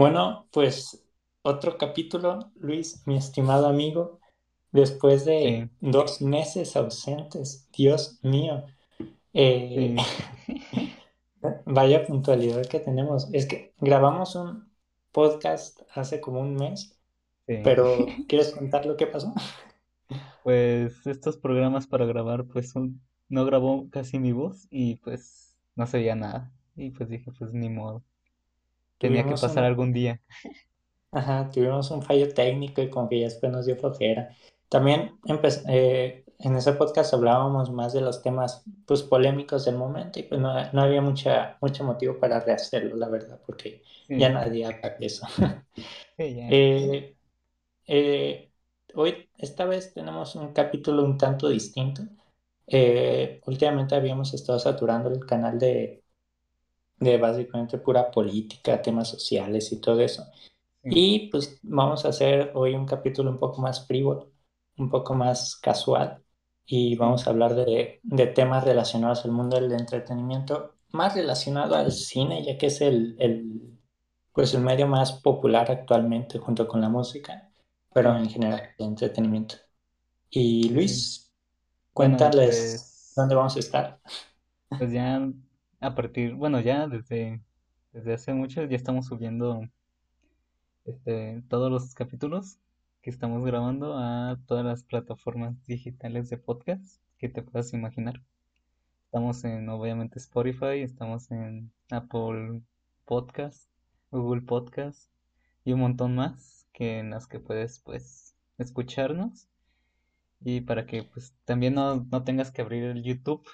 Bueno, pues otro capítulo, Luis, mi estimado amigo, después de dos meses ausentes, Dios mío. Eh, vaya puntualidad que tenemos. Es que grabamos un podcast hace como un mes, pero ¿quieres contar lo que pasó? Pues estos programas para grabar, pues no grabó casi mi voz y pues no se veía nada. Y pues dije, pues ni modo. Tenía que pasar algún día. Ajá, tuvimos un fallo técnico y como que ya después nos dio flojera. También eh, en ese podcast hablábamos más de los temas pues polémicos del momento y pues no, había mucha, mucho motivo para rehacerlo, la verdad, porque ya nadie habla de eso. Eh, eh, hoy, esta vez tenemos un capítulo un tanto distinto. últimamente habíamos estado saturando el canal de de básicamente pura política, temas sociales y todo eso. Y pues vamos a hacer hoy un capítulo un poco más frívolo, un poco más casual y vamos a hablar de, de temas relacionados al mundo del entretenimiento, más relacionado al cine, ya que es el, el, pues el medio más popular actualmente junto con la música, pero en general el entretenimiento. Y Luis, cuéntales pues dónde vamos a estar. Pues ya a partir, bueno, ya desde, desde hace mucho ya estamos subiendo este, todos los capítulos que estamos grabando a todas las plataformas digitales de podcast que te puedas imaginar. Estamos en, obviamente, Spotify, estamos en Apple Podcast, Google Podcast y un montón más que en las que puedes, pues, escucharnos. Y para que, pues, también no, no tengas que abrir el YouTube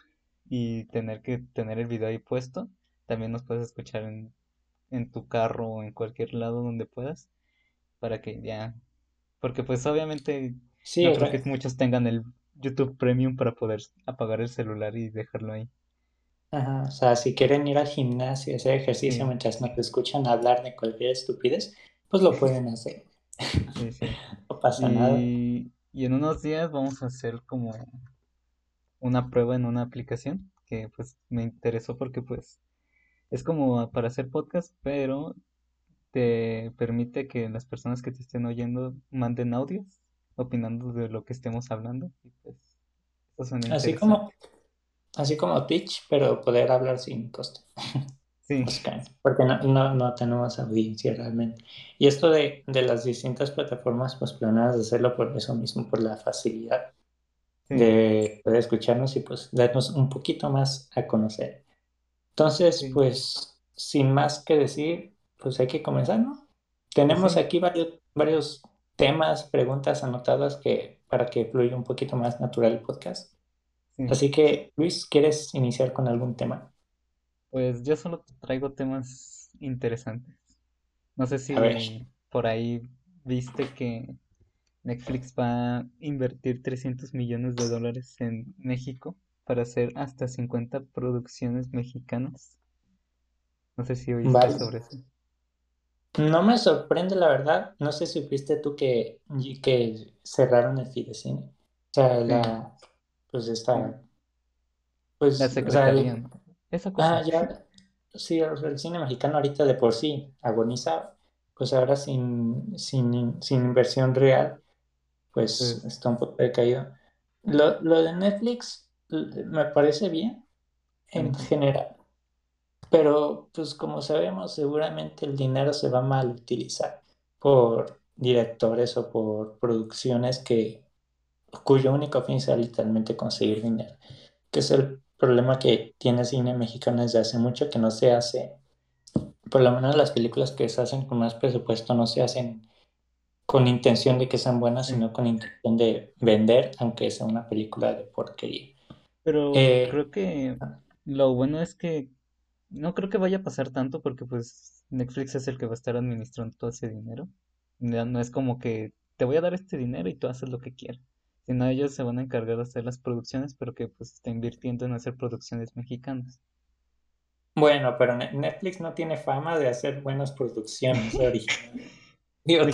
y tener que tener el video ahí puesto. También nos puedes escuchar en, en tu carro o en cualquier lado donde puedas para que ya porque pues obviamente sí, no creo que muchos tengan el YouTube Premium para poder apagar el celular y dejarlo ahí. Ajá, o sea, si quieren ir al gimnasio y hacer ejercicio mientras no te escuchan hablar de cualquier estupidez, pues lo pueden hacer. Sí, sí. no pasa nada. Y en unos días vamos a hacer como una prueba en una aplicación que pues me interesó porque pues es como para hacer podcast, pero te permite que las personas que te estén oyendo manden audios opinando de lo que estemos hablando y pues así como así como Twitch, pero poder hablar sin costo. Sí. Porque no, no, tenemos audiencia realmente. Y esto de, de las distintas plataformas, pues planeas hacerlo por eso mismo, por la facilidad de poder escucharnos y pues darnos un poquito más a conocer. Entonces, pues, sin más que decir, pues hay que comenzar, ¿no? Tenemos aquí varios, varios temas, preguntas anotadas que para que fluya un poquito más natural el podcast. Así que, Luis, ¿quieres iniciar con algún tema? Pues yo solo traigo temas interesantes. No sé si por ahí viste que Netflix va a invertir 300 millones de dólares en México para hacer hasta 50 producciones mexicanas. No sé si oíste sobre eso. No me sorprende, la verdad. No sé si supiste tú que, que cerraron el Fidecine. O sea, la. Pues esta. Pues. La secretaría. Esa cosa. Ah, ya. Sí, el cine mexicano ahorita de por sí agoniza. Pues ahora sin, sin, sin inversión real pues está un poco decaído. Lo, lo de Netflix me parece bien en general, pero pues como sabemos seguramente el dinero se va mal utilizar por directores o por producciones que cuyo único fin sea literalmente conseguir dinero, que es el problema que tiene el cine mexicano desde hace mucho que no se hace, por lo menos las películas que se hacen con más presupuesto no se hacen con intención de que sean buenas, sino con intención de vender, aunque sea una película de porquería. Pero eh, creo que lo bueno es que no creo que vaya a pasar tanto porque pues Netflix es el que va a estar administrando todo ese dinero. No es como que te voy a dar este dinero y tú haces lo que quieras. Sino ellos se van a encargar de hacer las producciones, pero que pues está invirtiendo en hacer producciones mexicanas. Bueno, pero Netflix no tiene fama de hacer buenas producciones originales. Digo,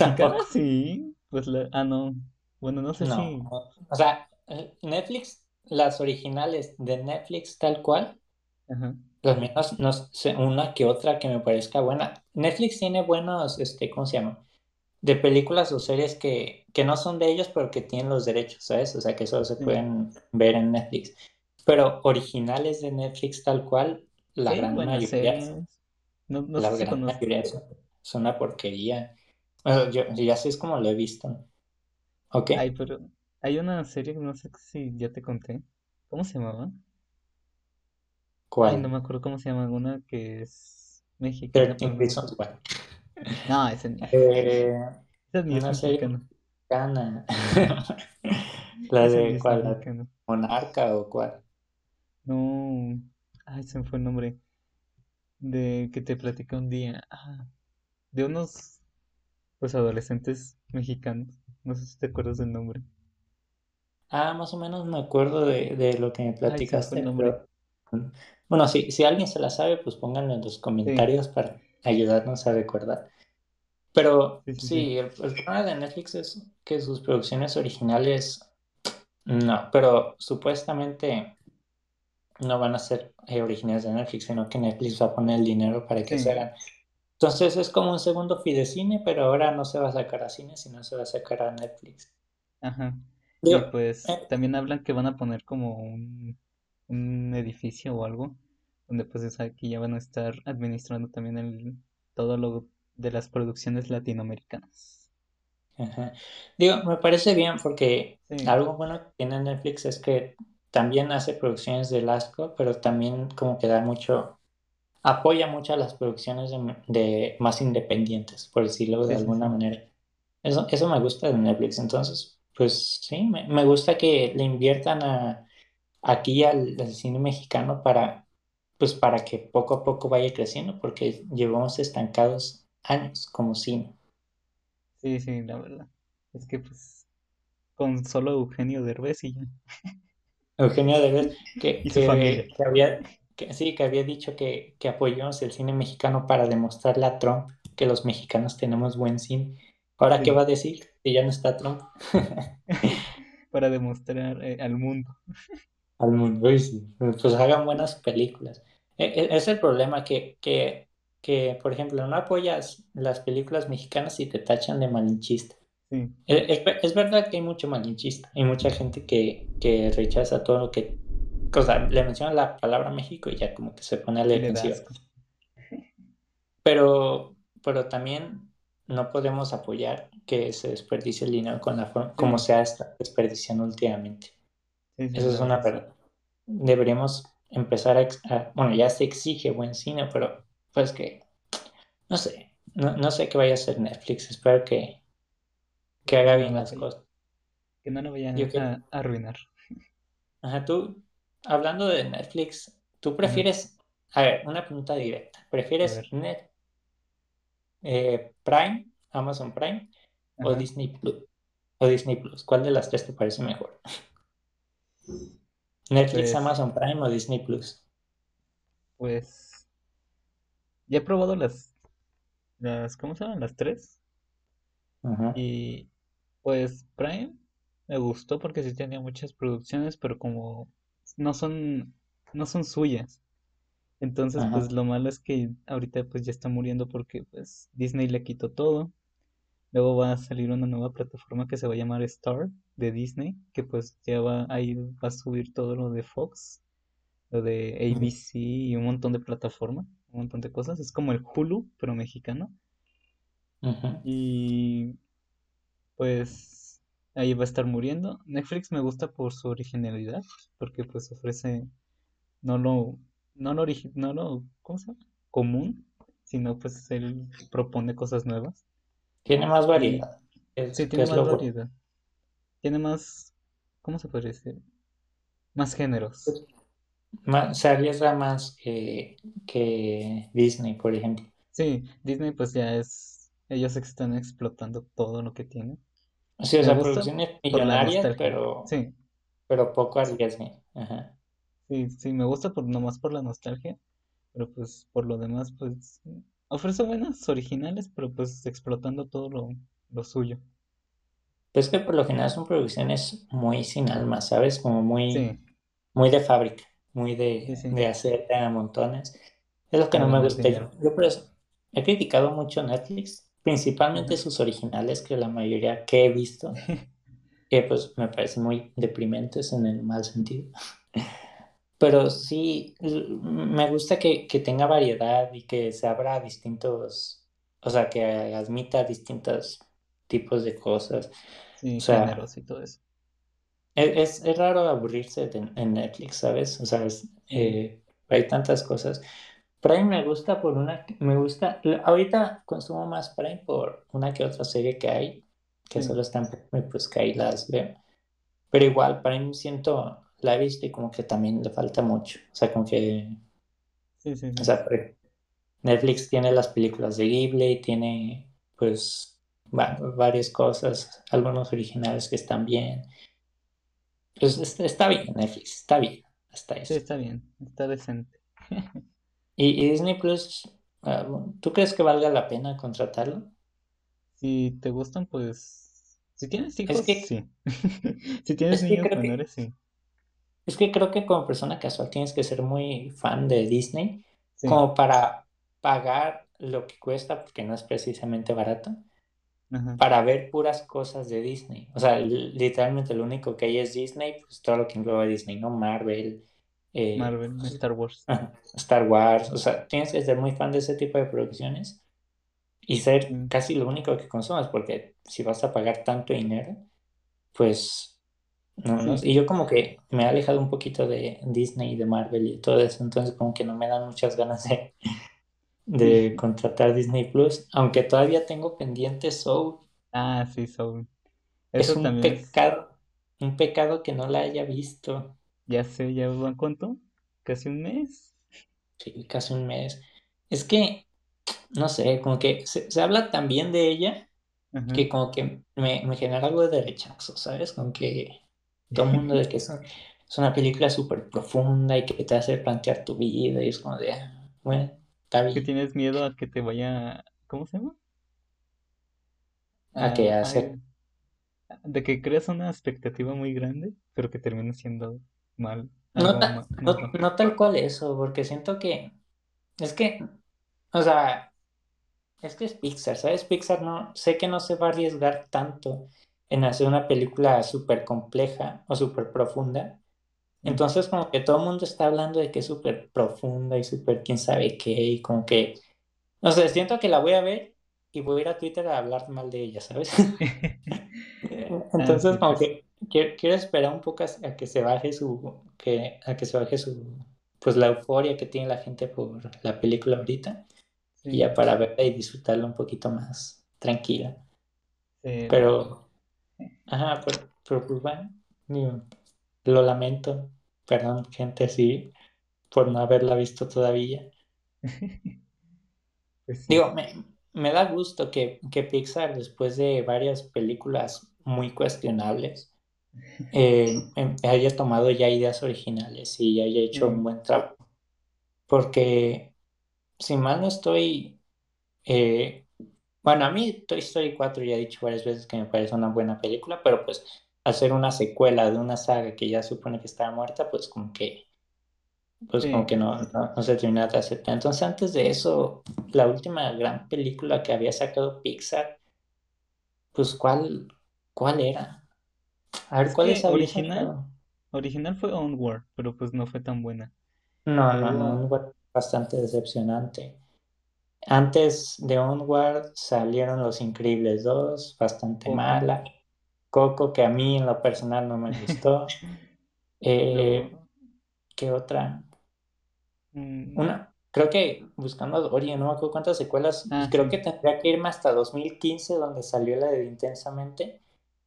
Sí, pues la... Ah, no. Bueno, no sé si... O sea, Netflix, las originales de Netflix tal cual, Las mías, no sé, una que otra que me parezca buena. Netflix tiene buenos, este, ¿cómo se llama? De películas o series que, que no son de ellos, pero que tienen los derechos, ¿sabes? O sea, que solo se Sí. pueden ver en Netflix. Pero originales de Netflix tal cual, la Sí, gran mayoría, series. No, no la gran mayoría son, son una porquería. Bueno, yo, ya sé es como lo he visto. ¿Ok? Ay, pero hay una serie que no sé si ya te conté. ¿Cómo se llamaba? Ay, no ¿Cuál? me acuerdo cómo se llama. Una que es mexicana, pero 13 no me Reasons. Why. No, esa ni, Eh, esa ni es mexicana. mexicana. ¿La de cuál? ¿La. Monarca o cuál? No. Ay, se me fue el nombre. De que te platicé un día. Ah, de unos, pues, adolescentes mexicanos. No sé si te acuerdas del nombre. Ah, más o menos me acuerdo de, de lo que me Ay, platicaste, nombre. pero bueno, si, si alguien se la sabe, pues pónganlo en los Sí, comentarios para ayudarnos a recordar. Pero sí, sí, sí. sí, el, el problema de Netflix es que sus producciones originales, no, pero supuestamente no van a ser eh, originales de Netflix, sino que Netflix va a poner el dinero para que se hagan. Entonces es como un segundo fidecine, pero ahora no se va a sacar a cine, sino se va a sacar a Netflix. ajá. Digo, Y pues eh, también hablan que van a poner como un, un edificio o algo, donde pues es aquí ya van a estar administrando también el, todo lo de las producciones latinoamericanas. Ajá. Digo, me parece bien porque Sí, algo bueno que tiene Netflix es que también hace producciones de asco, pero también como que da mucho, apoya mucho a las producciones de, de más independientes, por decirlo de sí, alguna sí. manera. Eso, eso me gusta de Netflix. Entonces, pues sí, me, me gusta que le inviertan a, aquí al, al cine mexicano para, pues para que poco a poco vaya creciendo, porque llevamos estancados años como cine. Sí, sí, la verdad. Es que pues con solo Eugenio Derbez y ya. Eugenio Derbez, que, Y que, que había, que, sí, que había dicho que, que apoyamos el cine mexicano para demostrarle a Trump que los mexicanos tenemos buen cine. Ahora, ¿qué Sí. va a decir? Que ya no está Trump Para demostrar eh, al mundo. al mundo. Sí. Pues hagan buenas películas. E- e- Es el problema que, que, que, por ejemplo, no apoyas las películas mexicanas y te tachan de malinchista. Sí, E- Es, es verdad que hay mucho malinchista, hay mucha gente que, que rechaza todo lo que, o sea, le mencionan la palabra México y ya como que se pone a la defensiva. Pero, pero también no podemos apoyar que se desperdicie el dinero con la forma como se ha estado desperdiciando últimamente. sí, sí, Eso es una verdad. Deberíamos empezar a, a- bueno, ya se exige buen cine, pero pues que, no sé, no, no sé qué vaya a hacer Netflix, espero que, que haga bien la las cosas. que no Yo vayan que, a arruinar. ajá, tú, hablando de Netflix, ¿tú prefieres, a ver, una pregunta directa, ¿prefieres. Net, eh, Prime, Amazon Prime o. Disney Plus? O Disney Plus, ¿cuál de las tres te parece mejor? Netflix, Pues, Amazon Prime o Disney Plus. pues, ya he probado las, las, ¿cómo se llaman? Las tres. Ajá, Y pues Prime me gustó porque sí tenía muchas producciones, pero como no son, no son suyas. Entonces, pues lo malo es que ahorita pues ya está muriendo porque pues Disney le quitó todo. Luego va a salir una nueva plataforma que se va a llamar Star de Disney, que pues ya va ahí va a subir todo lo de Fox, lo de ABC y un montón de plataformas, un montón de cosas. Es como el Hulu, pero mexicano. ajá. Y pues ahí va a estar muriendo. Netflix me gusta por su originalidad, porque pues ofrece no lo, no lo, no lo, ¿cómo se llama? común, sino pues él propone cosas nuevas. Tiene más variedad, sí, es, tiene más lo variedad. Tiene más, ¿cómo se podría decir? Más géneros. Ma- se arriesga más que, que Disney, por ejemplo. Sí, Disney pues ya es, ellos están explotando todo lo que tienen. Sí, o sea, producciones millonarias, pero, Sí, pero poco arriesgan. Ajá. sí, sí, me gusta por nomás por la nostalgia, pero pues por lo demás pues ofrece buenas originales, pero pues explotando todo lo, lo suyo. Pues que por lo general son producciones muy sin alma, ¿sabes? Como muy, Sí, muy de fábrica. muy de, Sí, sí. de hacer a montones. Es lo que A no me gusta. dinero. Yo por eso he criticado mucho Netflix, principalmente sus originales, que la mayoría que he visto, que pues me parecen muy deprimentes en el mal sentido. Pero sí, l- me gusta que, que tenga variedad y que se abra a distintos, o sea, que admita distintos tipos de cosas. Sí, O sea, y todo eso. es, es, es raro aburrirse de- en Netflix, ¿sabes? O sea, es- eh, hay tantas cosas. Prime me gusta por una, me gusta, ahorita consumo más Prime por una que otra serie que hay, que sí, solo están, pues que ahí las veo. Pero igual, Prime siento, la he visto y como que también le falta mucho. O sea, como que, sí, sí, o sea, Netflix tiene las películas de Ghibli, tiene pues va- varias cosas, algunos originales que están bien. Pues es- está bien, Netflix, está bien, hasta Sí, eso. está bien, está decente. Y, y Disney Plus, ah, ¿tú crees que valga la pena contratarlo? Si te gustan, pues... Si tienes Es hijos, que, sí. Si tienes es que niños que, menores, sí. es que creo que como persona casual tienes que ser muy fan de Disney Sí, como para pagar lo que cuesta, porque no es precisamente barato, ajá. para ver puras cosas de Disney. O sea, literalmente lo único que hay es Disney, pues todo lo que engloba Disney, ¿no? Marvel, eh, Marvel, Star Wars. Star Wars, o sea, tienes que ser muy fan de ese tipo de producciones y ser Sí, casi lo único que consumas, porque si vas a pagar tanto dinero, pues no, no. sí, Y yo como que me he alejado un poquito de Disney y de Marvel y todo eso, entonces como que no me dan muchas ganas de, contratar Disney Plus, aunque todavía tengo pendiente Soul. Ah, sí, Soul. Es un también es... pecado, un pecado que no la haya visto. Ya sé, ¿ya van cuánto? ¿Casi un mes? Sí, casi un mes. Es que, no sé, como que se, se habla tan bien de ella Ajá. que como que me, me genera algo de rechazo, ¿sabes? Como que todo el mundo de que es, es una película súper profunda y que te hace plantear tu vida y es como de, ah, bueno, está Que bien. tienes miedo a que te vaya... ¿Cómo se llama? A que hacer, de que creas una expectativa muy grande, pero que termine siendo mal, no, ta- tal cual eso, porque siento que, es que, o sea, Es que es Pixar, ¿sabes? Pixar no, sé que no se va a arriesgar tanto en hacer una película súper compleja o súper profunda. Entonces como que todo el mundo está hablando de que es súper profunda y súper quién sabe qué y como que, no sé, siento que la voy a ver y voy a ir a Twitter a hablar mal de ella, ¿sabes? Ah, Entonces sí, como pues que quiero, quiero esperar un poco a, a que se baje su, que, a que se baje su, pues la euforia que tiene la gente por la película ahorita y ya para verla y disfrutarla un poquito más tranquila. sí. Pero, ajá, pero, pero pues bueno, lo lamento, perdón, gente, sí, por no haberla visto todavía. Pues sí, Digo, me, me da gusto que, que Pixar, después de varias películas muy cuestionables, eh, em- haya tomado ya ideas originales y haya hecho un buen trabajo. Porque, si mal no estoy, eh, bueno, a mí Toy Story 4 ya he dicho varias veces que me parece una buena película, pero pues hacer una secuela de una saga que ya supone que está muerta, pues como que, pues como sí. que no, no, no se termina de aceptar. Entonces, antes de eso, la última gran película que había sacado Pixar, pues ¿cuál, cuál era? A ver, Es que ¿cuáles había original, original fue Onward, pero pues no fue tan buena. No, no, no, Luego, Onward bastante decepcionante. Antes de Onward salieron Los Increíbles 2, bastante Coco. mala. Coco, que a mí en lo personal no me gustó. Eh, ¿qué otra? mm, Una, creo que buscando a Dory, no me acuerdo cuántas secuelas, ah, creo sí, que tendría que irme hasta 2015, donde salió la de Intensamente,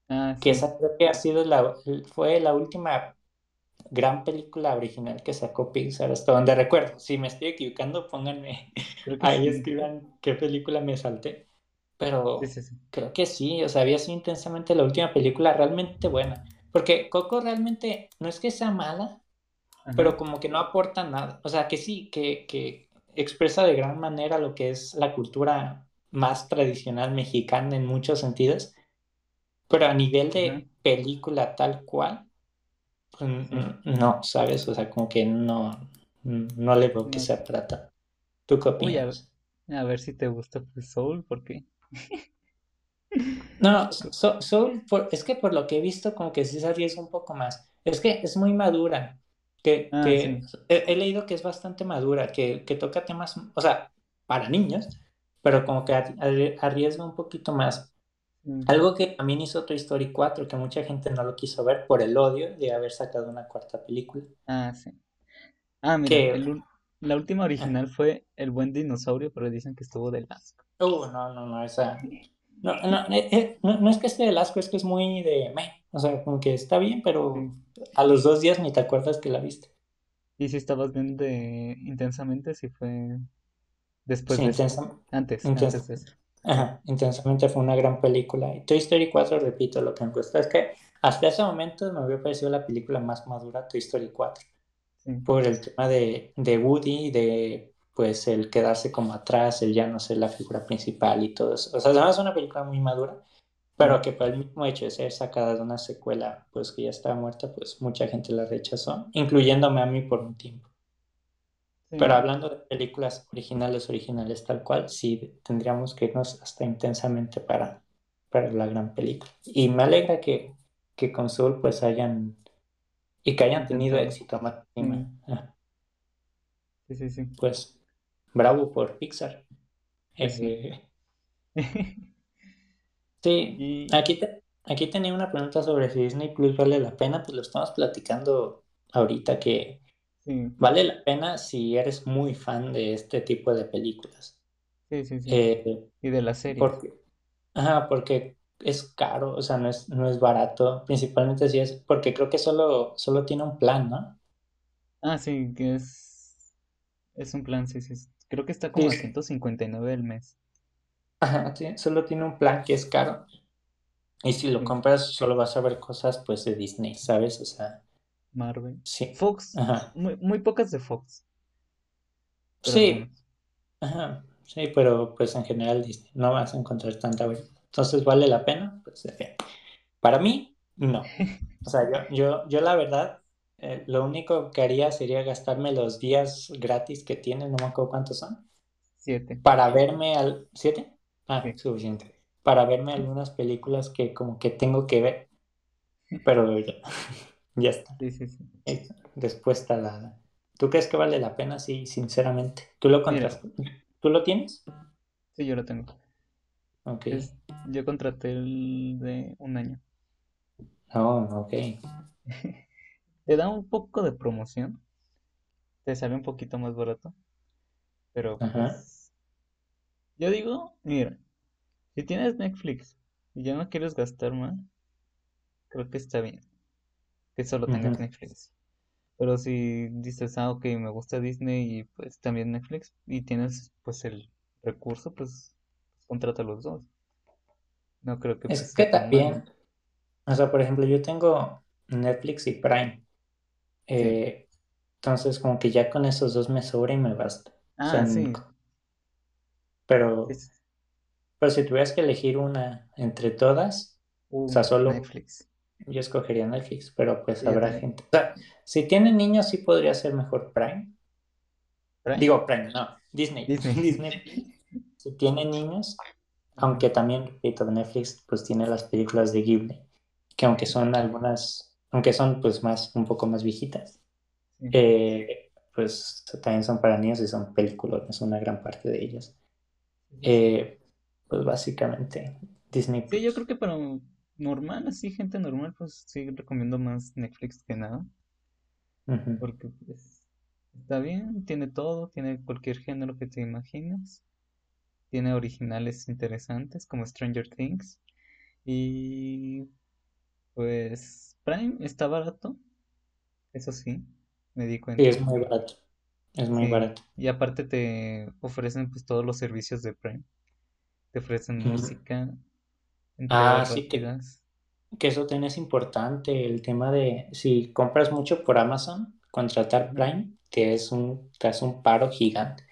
ah, que sí. esa creo que ha sido la, fue la última gran película original que sacó Pixar, hasta donde recuerdo. Si me estoy equivocando, pónganme que ahí, sí. escriban qué película me salté. Pero sí, sí. creo que sí, o sea, había sido intensamente la última película realmente buena. Porque Coco realmente no es que sea mala, Ajá. pero como que no aporta nada. O sea, que sí, que, que expresa de gran manera lo que es la cultura más tradicional mexicana en muchos sentidos, pero a nivel de película tal cual, pues, no, ¿sabes? O sea, como que no, no le veo que sea trata. ¿Tú qué opinas? a, ver si te gusta pues, Soul, ¿por qué? no, Soul, es que por lo que he visto, como que sí se arriesga un poco más. Es que es muy madura. Que, ah, he, leído que es bastante madura, que, que toca temas, o sea, para niños, pero como que arriesga un poquito más. Mm. Algo que también hizo Toy Story 4, que mucha gente no lo quiso ver por el odio de haber sacado una cuarta película. Ah, sí. Ah, mira, la última original fue El Buen Dinosaurio, pero dicen que estuvo del asco. Uh, no, no, no, esa... No, no, eh, eh, no, no, es que esté del asco, es que es muy de... O sea, como que está bien, pero a los dos días ni te acuerdas que la viste. Y si estabas viendo intensamente, si fue Después de Antes, antes Ajá, intensamente fue una gran película. Y Toy Story 4, repito, lo que me gusta es que hasta ese momento me había parecido la película más madura, Toy Story 4. Por el tema de, de Woody, de pues el quedarse como atrás, el ya no ser la figura principal y todo eso. O sea, además es una película muy madura, pero que por el mismo hecho de ser sacada de una secuela, pues que ya estaba muerta, pues mucha gente la rechazó, incluyéndome a mí por un tiempo. Pero hablando de películas originales, originales tal cual, sí tendríamos que irnos hasta intensamente para, para la gran película. Y me alegra que, que con Soul pues hayan y que hayan tenido éxito. Ah. Sí, sí, sí. Pues bravo por Pixar. Pues sí, eh, aquí, aquí tenía una pregunta sobre si Disney Plus vale la pena, pues lo estamos platicando ahorita que Vale la pena si eres muy fan de este tipo de películas. Sí, sí, sí. Eh, y de la serie. Porque, ajá, porque es caro, o sea, no es, no es barato. Principalmente si es porque creo que solo, solo tiene un plan, ¿no? Ah, sí, que es. Es un plan, sí, sí. Creo que está como a 159 el mes. Ajá, sí, solo tiene un plan que es caro. Y si lo compras, solo vas a ver cosas pues de Disney, ¿sabes? O sea. Marvel. Sí. Fox. Muy, muy pocas de Fox. sí. Ajá. Sí, pero pues en general no vas a encontrar tanta Entonces, ¿vale la pena? Pues Para mí, no. O sea, yo, yo, yo la verdad, eh, lo único que haría sería gastarme los días gratis que tiene, no me acuerdo cuántos son. Siete. Para verme al... ¿Siete? Ah, suficiente. Para verme algunas películas que como que tengo que ver. Pero ya. Ya está. Sí, sí, sí. Después está la... ¿Tú crees que vale la pena? Sí, sinceramente. ¿Tú lo contrataste? ¿Tú lo tienes? Sí, yo lo tengo. Ok. yo contraté el de un año. Oh, ok. Te da un poco de promoción. Te sale un poquito más barato. Pero pues, Yo digo, mira, si tienes Netflix y ya no quieres gastar más, creo que está bien que solo tenga Netflix. Pero si dices, ah, ok, me gusta Disney y pues también Netflix y tienes pues el recurso, pues, contrata los dos. No creo que... Es pues, que también, o sea, por ejemplo, yo tengo Netflix y Prime. Eh, entonces, como que ya con esos dos me sobra y me basta. Ah, sí. Pero, pero si tuvieras que elegir una entre todas, o sea, solo Netflix. Yo escogería Netflix, pero pues habrá gente. O sea, si tienen niños, sí podría ser mejor Prime. Digo Prime, no, Disney. Disney. si tienen niños, aunque también, repito, Netflix pues tiene las películas de Ghibli, que aunque son algunas, aunque son pues más, un poco más viejitas, eh, pues también son para niños y son películas, una gran parte de ellas. Eh, pues básicamente Disney. Sí, yo creo que para normal, así, gente normal, pues sí recomiendo más Netflix que nada. Porque pues está bien, tiene todo, tiene cualquier género que te imagines. Tiene originales interesantes como Stranger Things. Y pues Prime está barato. Eso sí, me di cuenta. Sí, es muy barato. Es muy barato. Y aparte te ofrecen pues todos los servicios de Prime. Te ofrecen música, Ah, sí, que, que eso tenés importante, el tema de si compras mucho por Amazon, contratar Prime, que es un, te hace un paro gigante.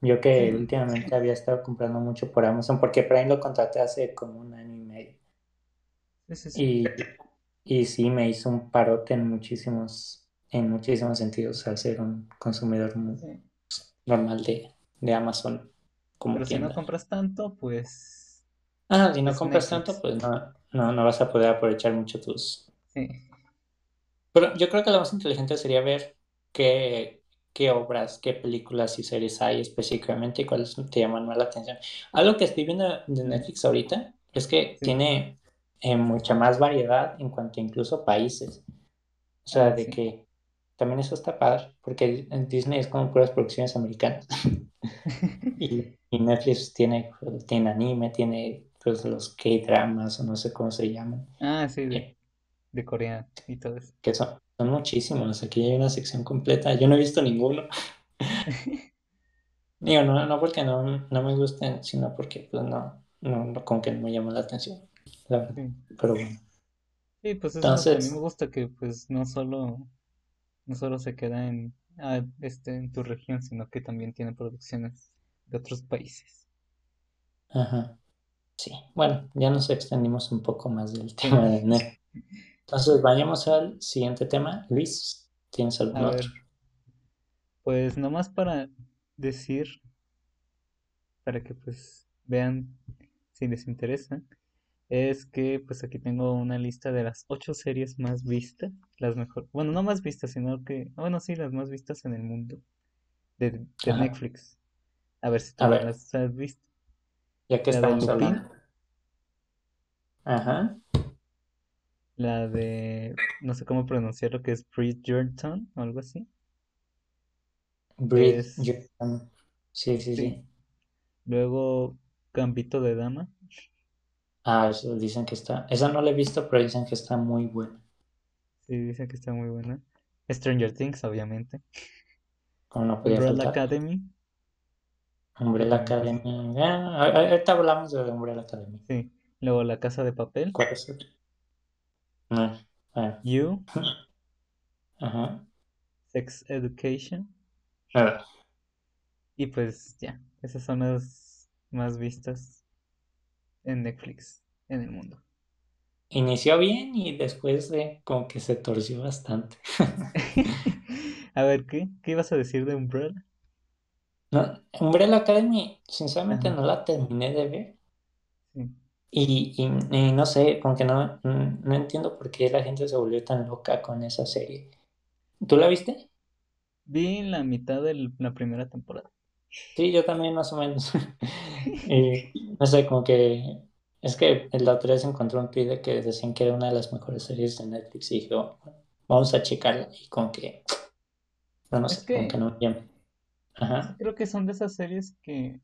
Yo que últimamente había estado comprando mucho por Amazon, porque Prime lo contraté hace como un año y medio. Y, y sí me hizo un parote en muchísimos, en muchísimos sentidos al ser un consumidor normal de, de Amazon. Como Pero si no compras tanto, pues... Ah, si no compras tanto, pues no, no, no vas a poder aprovechar mucho tus... Sí. Pero yo creo que lo más inteligente sería ver qué, qué obras, qué películas y series hay específicamente y cuáles te llaman más la atención. Algo que estoy viendo de Netflix ahorita es que tiene eh, mucha más variedad en cuanto incluso países. O sea, de que también eso está padre, porque Disney es como puras producciones americanas. y, Netflix tiene, tiene anime, tiene pues, los K-dramas o no sé cómo se llaman. Ah, sí, de, de Corea y todo eso. Que son, son muchísimos. Aquí hay una sección completa. Yo no he visto ninguno. Digo, no, no porque no, no me gusten, sino porque pues no, no, como que no me llama la atención. Pero bueno. Sí, pues eso a mí me gusta que pues no solo, no solo se queda en, ah, este, en tu región, sino que también tiene producciones de otros países. Ajá. Sí, bueno, ya nos extendimos un poco más del tema de Net. Entonces, vayamos al siguiente tema. Luis, ¿tienes algún otro? Pues nomás para decir, para que pues vean si les interesa, es que pues aquí tengo una lista de las ocho series más vistas, las mejor, bueno, no más vistas, sino que, bueno, sí, las más vistas en el mundo de, Netflix. A ver si tú las has visto. Ya que estamos hablando. Ajá. La de, no sé cómo pronunciar lo que es Bridgerton o algo así. Bridgerton. Sí, sí, sí, Luego, Gambito de Dama. Ah, eso dicen que está. Esa no la he visto, pero dicen que está muy buena. Sí, dicen que está muy buena. Stranger Things, obviamente. Como no podía Umbrella Academy. Umbrella Academy. Ah, ahorita hablamos de Umbrella Academy. Sí. Luego La Casa de Papel. ¿Cuál es No. Ah. You. Ajá. Sex Education. Ah. Y pues ya, esas son las más vistas en Netflix en el mundo. Inició bien y después de como que se torció bastante. a ver, ¿qué? ¿Qué ibas a decir de Umbrella? No, Umbrella Academy, sinceramente no la terminé de ver. Y, y, no sé, como que no, no entiendo por qué la gente se volvió tan loca con esa serie. ¿Tú la viste? Vi la mitad de la primera temporada. Sí, yo también más o menos. y no sé, como que es que el otro día se encontró un tweet que decían que era una de las mejores series de Netflix y dije, oh, vamos a checarla y como que, no, sé, como que no bien. Ajá. Creo que son de esas series que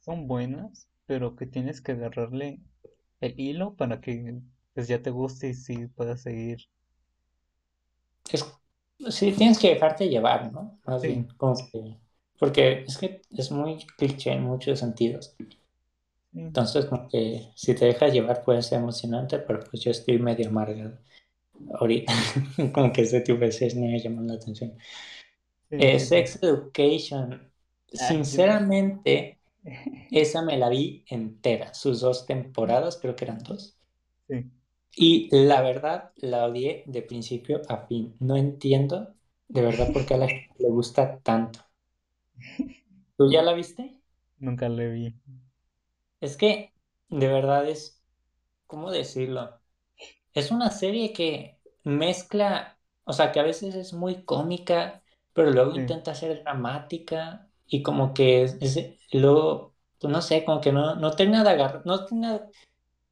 son buenas, pero que tienes que agarrarle el hilo para que pues ya te guste y sí puedas seguir. Es, sí, tienes que dejarte llevar, ¿no? Más bien, como que porque es que es muy cliché en muchos sentidos. Entonces, como que si te dejas llevar puede ser emocionante, pero pues yo estoy medio amargado ahorita. como que ese tipo de series me llaman la atención. Eh, Sex Education, ah, sinceramente, esa me la vi entera, sus dos temporadas, creo que eran dos. Y la verdad, la odié de principio a fin. No entiendo de verdad por qué a la gente le gusta tanto. ¿Tú ya la viste? Nunca la vi. Es que, de verdad es, ¿cómo decirlo? Es una serie que mezcla, o sea, que a veces es muy cómica, pero luego intenta ser dramática y como que es, luego, pues no sé, como que no, no tiene nada agarrar, no tiene nada,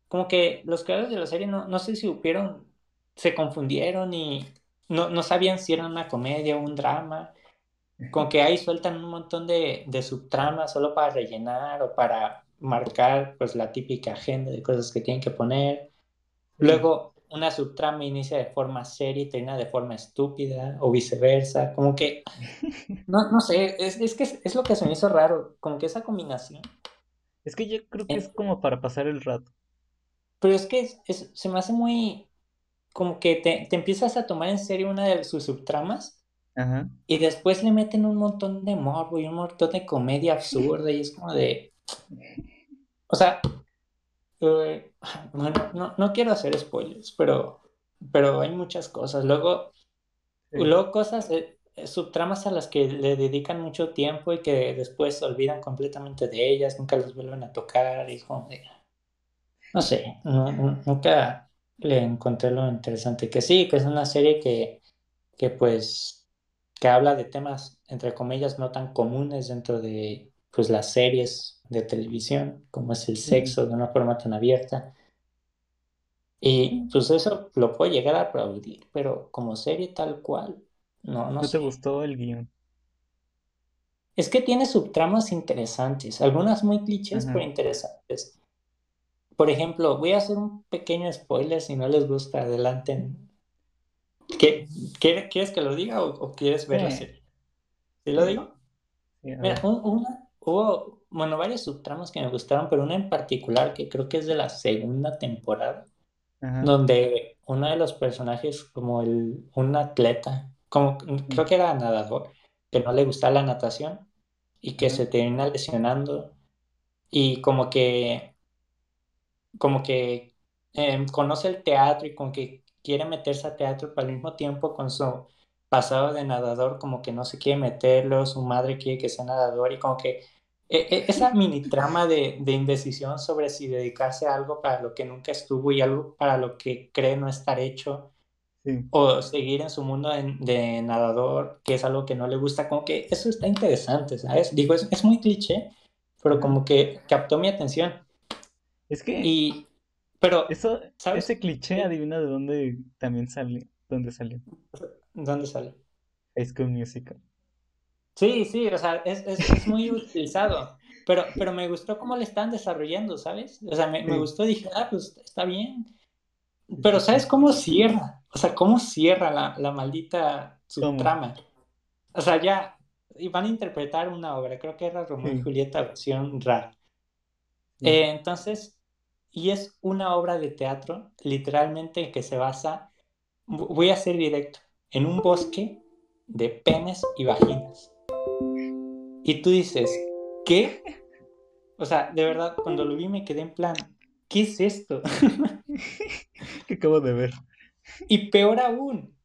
como que los creadores de la serie no, no sé si supieron, se confundieron y no, no sabían si era una comedia o un drama. Con que ahí sueltan un montón de, de subtramas solo para rellenar o para marcar pues la típica agenda de cosas que tienen que poner. Luego una subtrama inicia de forma seria y termina de forma estúpida o viceversa. Como que, no, no sé, es, es que es, lo que se me hizo raro, como que esa combinación. Es que yo creo que es, como para pasar el rato. Pero es que se me hace muy, como que te, te empiezas a tomar en serio una de sus subtramas y después le meten un montón de morbo y un montón de comedia absurda y es como de... O sea, eh, bueno, no, quiero hacer spoilers, pero pero hay muchas cosas. Luego, luego cosas, eh, subtramas a las que le dedican mucho tiempo y que después se olvidan completamente de ellas, nunca los vuelven a tocar y como no sé, nunca le encontré lo interesante. Que sí, que es una serie que, que pues, que habla de temas, entre comillas, no tan comunes dentro de pues las series de televisión, como es el sexo de una forma tan abierta. Y pues eso lo puedo llegar a aplaudir, pero como serie tal cual, no, no, ¿No te gustó el guion? Es que tiene subtramas interesantes, algunas muy clichés, pero interesantes. Por ejemplo, voy a hacer un pequeño spoiler si no les gusta, adelanten. ¿Qué, ¿Quieres que lo diga o, quieres ver la serie? ¿Sí lo digo? Mira, hubo, bueno, varios subtramas que me gustaron, pero una en particular que creo que es de la segunda temporada, donde uno de los personajes, como el, un atleta, como creo que era nadador, que no le gustaba la natación y que se termina lesionando y como que como que em, conoce el teatro y con que quiere meterse a teatro, pero al mismo tiempo con su pasado de nadador, como que no se quiere meterlo, su madre quiere que sea nadador y como que e, e, esa mini trama de, de, indecisión sobre si dedicarse a algo para lo que nunca estuvo y algo para lo que cree no estar hecho, o seguir en su mundo de, nadador, que es algo que no le gusta, como que eso está interesante, ¿sabes? Digo, es, es muy cliché, pero como que captó mi atención. Es que. Y. Pero. Eso, Ese cliché, adivina de dónde también sale. ¿Dónde salió? ¿Dónde sale? High School Musical. Sí, sí, o sea, es, es, muy utilizado. Pero, pero me gustó cómo le están desarrollando, ¿sabes? O sea, me, me gustó, dije, ah, pues está bien. Pero ¿sabes cómo cierra? O sea, ¿cómo cierra la, la maldita subtrama? O sea, ya, y van a interpretar una obra, creo que era Romeo y Julieta versión rara. Eh, entonces, y es una obra de teatro, literalmente, que se basa, voy a ser directo, en un bosque de penes y vaginas. Y tú dices, ¿qué? O sea, de verdad, cuando lo vi me quedé en plan, ¿qué es esto? ¿Qué acabo de ver? Y peor aún,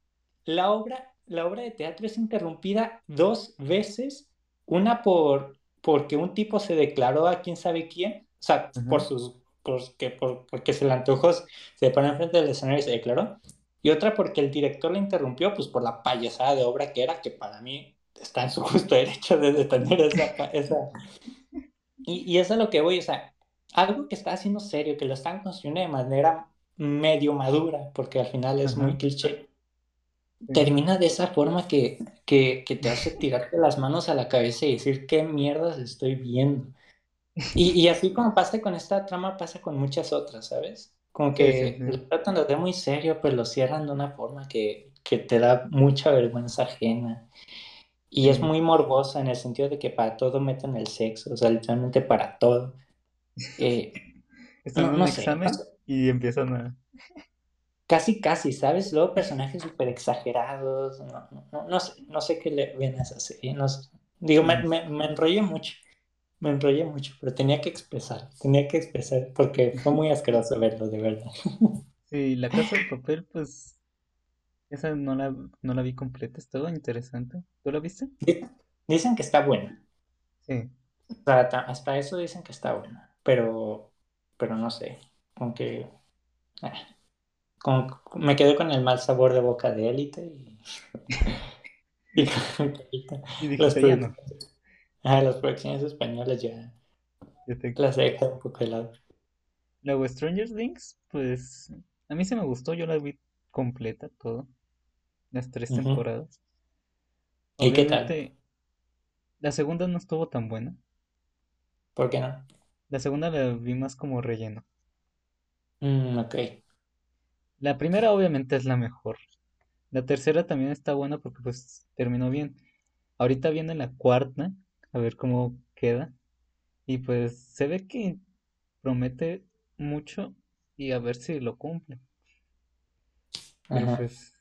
la obra, la obra de teatro es interrumpida dos veces, una por porque un tipo se declaró a quién sabe quién o sea, por sus, porque, por, porque se le antojó, se pone enfrente del escenario y se declaró. Y otra porque el director le interrumpió, pues por la payasada de obra que era, que para mí está en su justo derecho de detener esa... esa... Y, y eso es lo que voy, o sea, algo que está haciendo serio, que lo están construyendo de manera medio madura, porque al final es muy cliché, termina de esa forma que, que, que, te hace tirarte las manos a la cabeza y decir, ¿qué mierdas estoy viendo? Y, así como pasa con esta trama, pasa con muchas otras, ¿sabes? Como que lo tratan de muy serio, pero lo cierran de una forma que, que te da mucha vergüenza ajena. Y es muy morbosa en el sentido de que para todo meten el sexo, o sea, literalmente para todo. Eh, Están en un examen y empiezan a... Casi, casi, ¿sabes? Luego personajes súper exagerados, no, no, no, sé, no sé qué le ven a esa serie, no Digo, me, me, me enrollé mucho me enrollé mucho, pero tenía que expresar, tenía que expresar, porque fue muy asqueroso verlo, de verdad. Sí, la casa de papel, pues, esa no la, no la vi completa, estaba interesante. ¿Tú la viste? Dicen que está buena. Sí. Hasta, eso dicen que está buena, pero, pero no sé, aunque ah, me quedé con el mal sabor de boca de élite y... y, y. Ah, las producciones españolas ya, las he dejado un poco de lado. Luego Stranger Things, pues a mí se me gustó, yo la vi completa, todo, las tres temporadas. ¿Y qué tal? La segunda no estuvo tan buena. ¿Por qué no? La segunda la vi más como relleno. Mm, ok. La primera obviamente es la mejor. La tercera también está buena porque pues terminó bien. Ahorita viene la cuarta, a ver cómo queda. Y pues se ve que promete mucho y a ver si lo cumple. Pero pues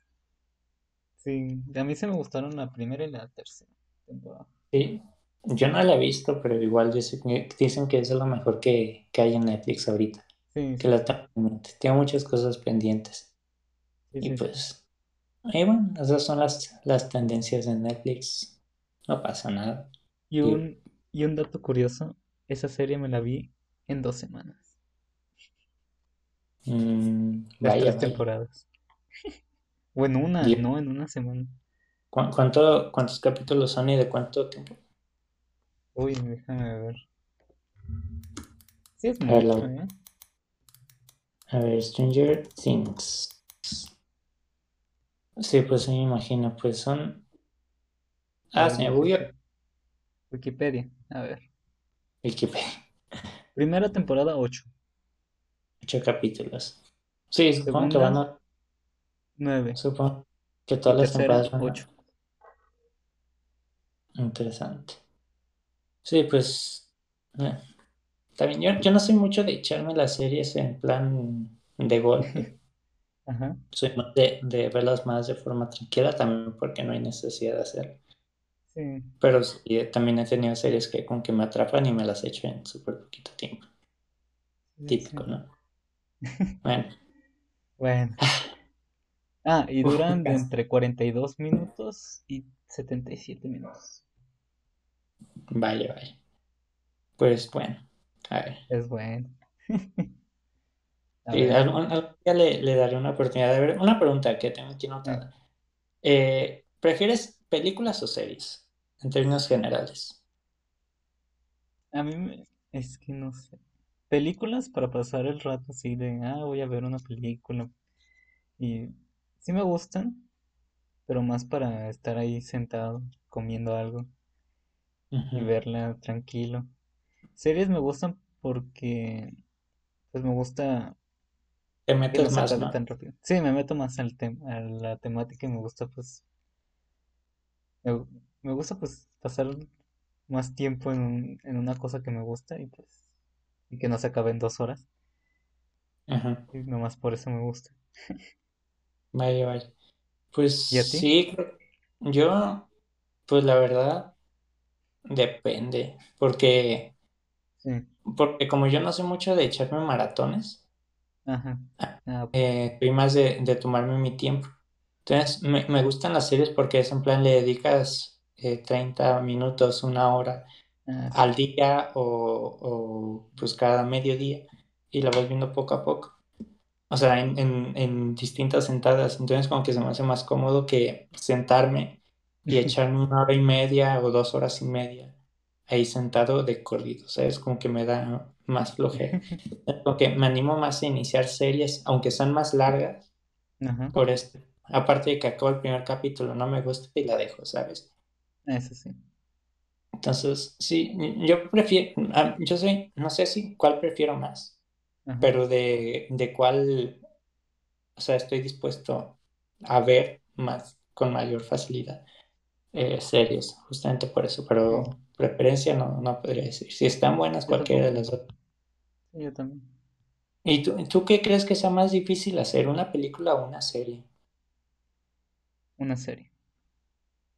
sí, a mí se me gustaron la primera y la tercera temporada. Sí, yo no la he visto, pero igual dicen que es lo mejor que, hay en Netflix ahorita. Sí, que la tiene muchas cosas pendientes. y pues, y bueno, esas son las, las tendencias de Netflix. No pasa nada. Y un, y un dato curioso, esa serie me la vi en dos semanas. Mm, Las vaya, tres vaya. temporadas. O en una, Y- no, en una semana. ¿Cu- cuánto, ¿Cuántos capítulos son y de cuánto tiempo? Uy, déjame ver. Sí es A ver, la- mucho, ¿eh? A ver, Stranger Things. Sí, pues sí, me imagino, pues son... Ah, se me bugueó Wikipedia, a ver. Wikipedia. Primera temporada 8, Ocho capítulos. Sí, supongo que van a... 9 Supongo que todas las tercera temporadas van a... 8. Interesante. Sí, pues... eh, También yo, yo no soy mucho de echarme las series en plan de golpe. Ajá. Soy más de, de verlas más de forma tranquila también porque no hay necesidad de hacerlo. Sí. Pero sí, eh, también he tenido series que con que me atrapan y me las echo en súper poquito tiempo. sí, Típico, sí. ¿no? Bueno, Bueno. Ah, y duran de entre 42 minutos y 77 minutos. vaya, vaya. Pues bueno, a ver. Es bueno. A Sí, algún, algún día le, le daré una oportunidad de ver. Una pregunta que tengo aquí anotada. Eh, ¿prefieres películas o series? En términos generales. a mí me- es que no sé. Películas para pasar el rato así de, ah, voy a ver una película. Y sí me gustan, pero más para estar ahí sentado comiendo algo y verla tranquilo. Series me gustan porque pues me gusta Te no metes más, ¿no? tan rápido. Sí, me meto más al tema, a la temática y me gusta pues me, me gusta pues pasar más tiempo en, un- en una cosa que me gusta y pues y que no se acabe en dos horas. Ajá. Y nomás por eso me gusta. Vaya, vaya. Pues ¿Y a ti? sí, yo, pues la verdad, depende. Porque, Sí. porque como yo no sé mucho de echarme maratones, Ajá. Ah, ok. eh, soy más de, de tomarme mi tiempo. Entonces, me, me gustan las series porque es en plan, le dedicas eh, 30 minutos, una hora Ah, sí. al día o, o, pues cada mediodía y la vas viendo poco a poco. O sea, en, en, en distintas sentadas. Entonces, como que se me hace más cómodo que sentarme y echarme una hora y media o dos horas y media ahí sentado de corrido. ¿Sabes? Como que me da más flojera. Como que me animo más a iniciar series, aunque sean más largas, Ajá. por esto. Aparte de que acabo el primer capítulo, no me gusta y la dejo, ¿sabes? Eso sí. Entonces, sí, yo prefiero, ah, yo sé, no sé si cuál prefiero más, Ajá. pero de, de cuál, o sea, estoy dispuesto a ver más, con mayor facilidad, eh, series, justamente por eso, pero preferencia no, no podría decir. Si están buenas, Yo cualquiera de las. Sí, yo también. ¿Y tú, tú qué crees que sea más difícil hacer, una película o una serie? Una serie.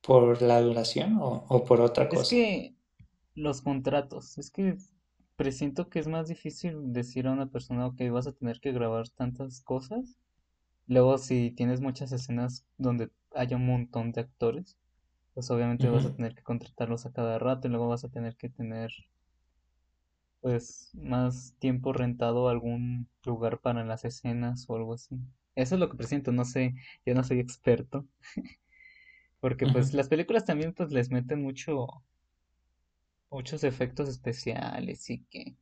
¿Por la duración o, o por otra Es cosa? que los contratos, es que presiento que es más difícil decir a una persona, ok, vas a tener que grabar tantas cosas. Luego, si tienes muchas escenas donde haya un montón de actores, pues obviamente vas a tener que contratarlos a cada rato y luego vas a tener que tener, pues, más tiempo rentado a algún lugar para las escenas o algo así. Eso es lo que presiento, no sé, yo no soy experto, porque pues las películas también pues les meten mucho, muchos efectos especiales y que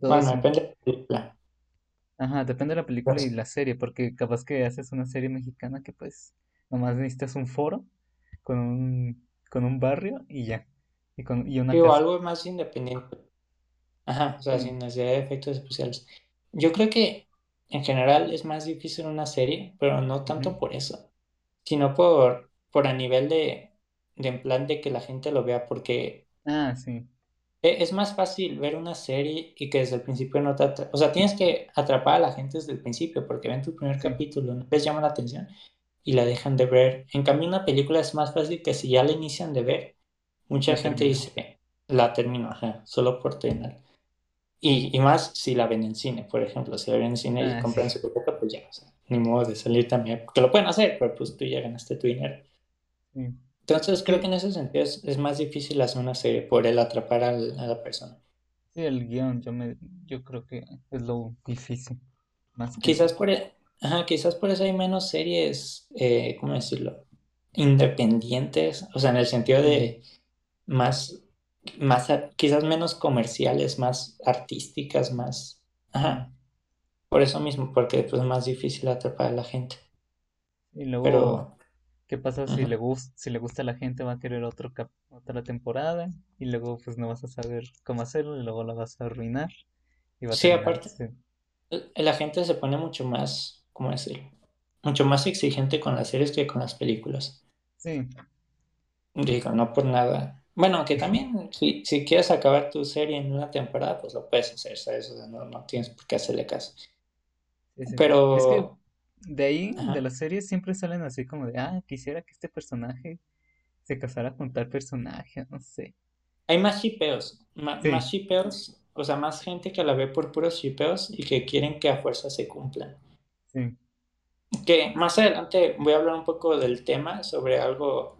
todo Bueno, eso. depende de la película. Ajá, depende de la película y Pues, la serie, porque capaz que haces una serie mexicana que pues nomás necesitas un foro con un, con un barrio y ya, y con y una Digo, casa. algo más independiente. Ajá, o sea, Sí. sin necesidad de efectos especiales. Yo creo que en general es más difícil una serie, pero no tanto por eso, sino por, por a nivel de, de en plan de que la gente lo vea, porque Ah, sí. e- es más fácil ver una serie y que desde el principio no te O sea, tienes que atrapar a la gente desde el principio, porque ven tu primer Sí. capítulo, no les llama la atención y la dejan de ver. En cambio, una película es más fácil que si ya la inician de ver, mucha La gente dice, la termino, ajá, solo por terminar. Y, y más si la ven en cine, por ejemplo, si la ven en cine y Ah, sí. compran su boleto, pues ya, o sea, ni modo de salir también, porque lo pueden hacer, pero pues tú ya ganaste tu dinero. Entonces creo que en ese sentido es, más difícil hacer una serie por el atrapar a la persona. Sí, el guion, yo, me, yo creo que es lo difícil. Más quizás, por, e, quizás por eso hay menos series, eh, ¿cómo decirlo? Independientes, o sea, en el sentido de más, más quizás menos comerciales, más artísticas, más... Ajá. Por eso mismo, porque pues, es más difícil atrapar a la gente. Y luego, Pero, ¿qué pasa si le, gusta, si le gusta a la gente? Va a querer otro otra temporada y luego pues no vas a saber cómo hacerlo y luego la vas a arruinar. Y sí, aparte, la gente se pone mucho más, ¿cómo decirlo? Mucho más exigente con las series que con las películas. Sí. Digo, no por nada. Bueno, que también, si, si quieres acabar tu serie en una temporada, pues lo puedes hacer, ¿sabes? O sea, no, no tienes por qué hacerle caso. Pero... Es que de ahí, de las series, siempre salen así como de, ah, quisiera que este personaje se casara con tal personaje, no sé. Hay más shipeos, más shipeos, o sea, más gente que la ve por puros shipeos y que quieren que a fuerza se cumplan. Sí. Que más adelante voy a hablar un poco del tema sobre algo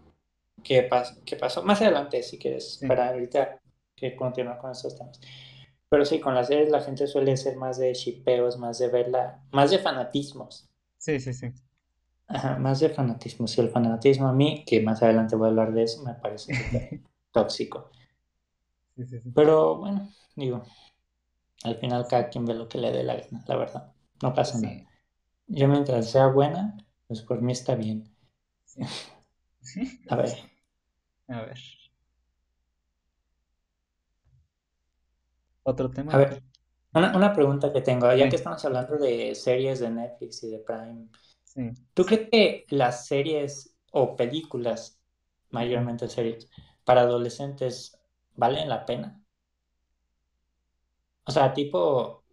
que, que pasó. Más adelante, si quieres, para ahorita que continúe con esos temas. Pero sí, con las series la gente suele ser más de shipeos, más de verla, más de fanatismos. Sí, sí, sí. Ajá, más de fanatismos. Y el fanatismo a mí, que más adelante voy a hablar de eso, me parece tóxico. Sí, sí, sí. Pero bueno, digo, al final cada quien ve lo que le dé la gana, la verdad. No pasa nada. Yo mientras sea buena, pues por mí está bien. a ver. A ver. Otro tema. A ver, una, pregunta que tengo, ya que estamos hablando de series de Netflix y de Prime, ¿tú crees que las series o películas, mayormente series, para adolescentes valen la pena? O sea, tipo,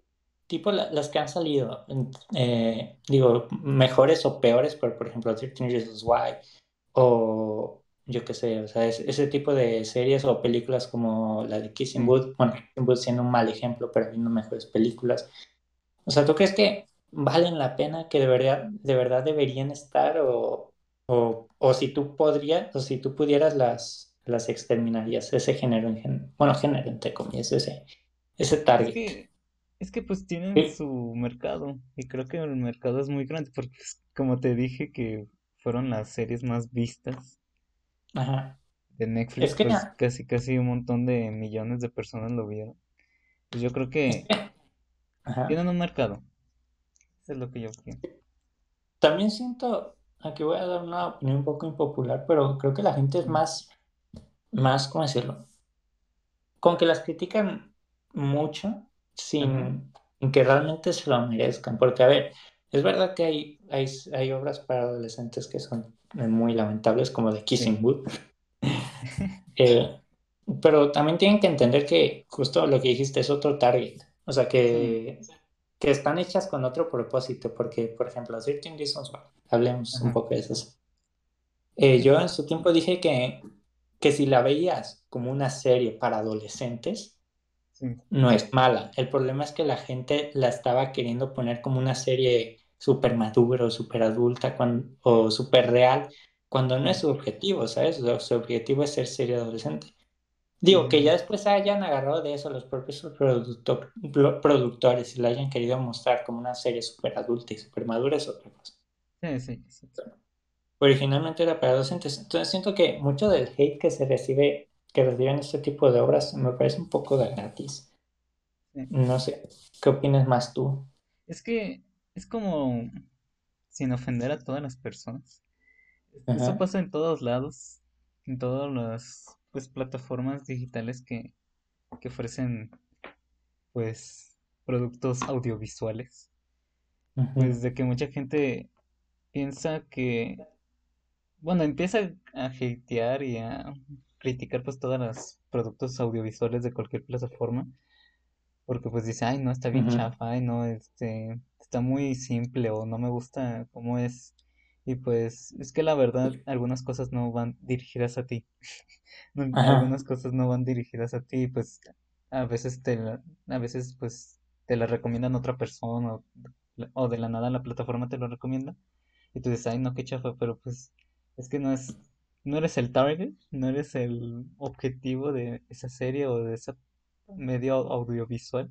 tipo las que han salido, eh, digo, mejores o peores, por, por ejemplo, 13 Reasons Why, o yo qué sé, o sea, ese tipo de series o películas como la de Kissing Booth, bueno, Kissing Booth siendo un mal ejemplo, pero viendo mejores películas. O sea, ¿tú crees que valen la pena, que de verdad, de verdad deberían estar o, o, o si tú podrías, o si tú pudieras las, las exterminarías, ese género, en bueno, género entre comillas, ese, ese target? Es que, es que pues tienen su mercado y creo que el mercado es muy grande porque como te dije que fueron las series más vistas Ajá. de Netflix, pues casi casi un montón de millones de personas lo vieron. Pues yo creo que tienen un mercado. Eso es lo que yo quiero. También siento, aquí voy a dar una opinión un poco impopular, pero creo que la gente es más, más, ¿cómo decirlo? Con que las critican mucho sin, sin que realmente se lo merezcan. Porque, a ver, es verdad que hay, hay, hay obras para adolescentes que son muy lamentables como de Kissing Booth. Eh, pero también tienen que entender que justo lo que dijiste es otro target. O sea, que, que están hechas con otro propósito. Porque, por ejemplo, 13 Reasons hablemos un poco de eso. Eh, yo en su tiempo dije que, que si la veías como una serie para adolescentes, no es mala. El problema es que la gente la estaba queriendo poner como una serie súper maduro, súper adulta o súper real, cuando no es su objetivo, ¿sabes? su objetivo es ser serie adolescente. Digo, que ya después hayan agarrado de eso los propios productores y la hayan querido mostrar como una serie súper adulta y súper madura es otra cosa. Sí, sí, sí. Originalmente era para adolescentes. Entonces siento que mucho del hate que se recibe, que reciben este tipo de obras, me parece un poco de gratis. No sé, ¿qué opinas más tú? Es que es como sin ofender a todas las personas. Eso pasa en todos lados, en todas las pues, plataformas digitales que, que ofrecen pues productos audiovisuales. Pues de que mucha gente piensa que, bueno, empieza a hatear y a criticar pues todos los productos audiovisuales de cualquier plataforma, porque pues dice, ay, no, está bien chafa, ay, no, este, está muy simple o no me gusta cómo es. Y pues es que la verdad algunas cosas no van dirigidas a ti. algunas cosas no van dirigidas a ti, pues a veces te a veces pues te la recomiendan otra persona, o de la nada la plataforma te lo recomienda y tú dices, ay, no, qué chafa, pero pues es que no es, no eres el target, no eres el objetivo de esa serie o de ese medio audiovisual.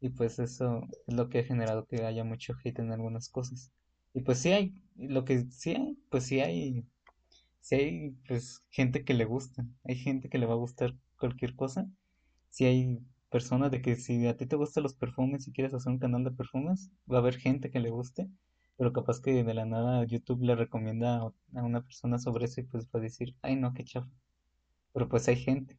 Y pues eso es lo que ha generado que haya mucho hate en algunas cosas. Y pues sí hay, lo que sí hay, pues sí hay, sí hay pues gente que le gusta, hay gente que le va a gustar cualquier cosa. Si hay personas de que si a ti te gustan los perfumes y quieres hacer un canal de perfumes, va a haber gente que le guste, pero capaz que de la nada YouTube le recomienda a una persona sobre eso y pues va a decir, ay no, qué chafa. Pero pues hay gente.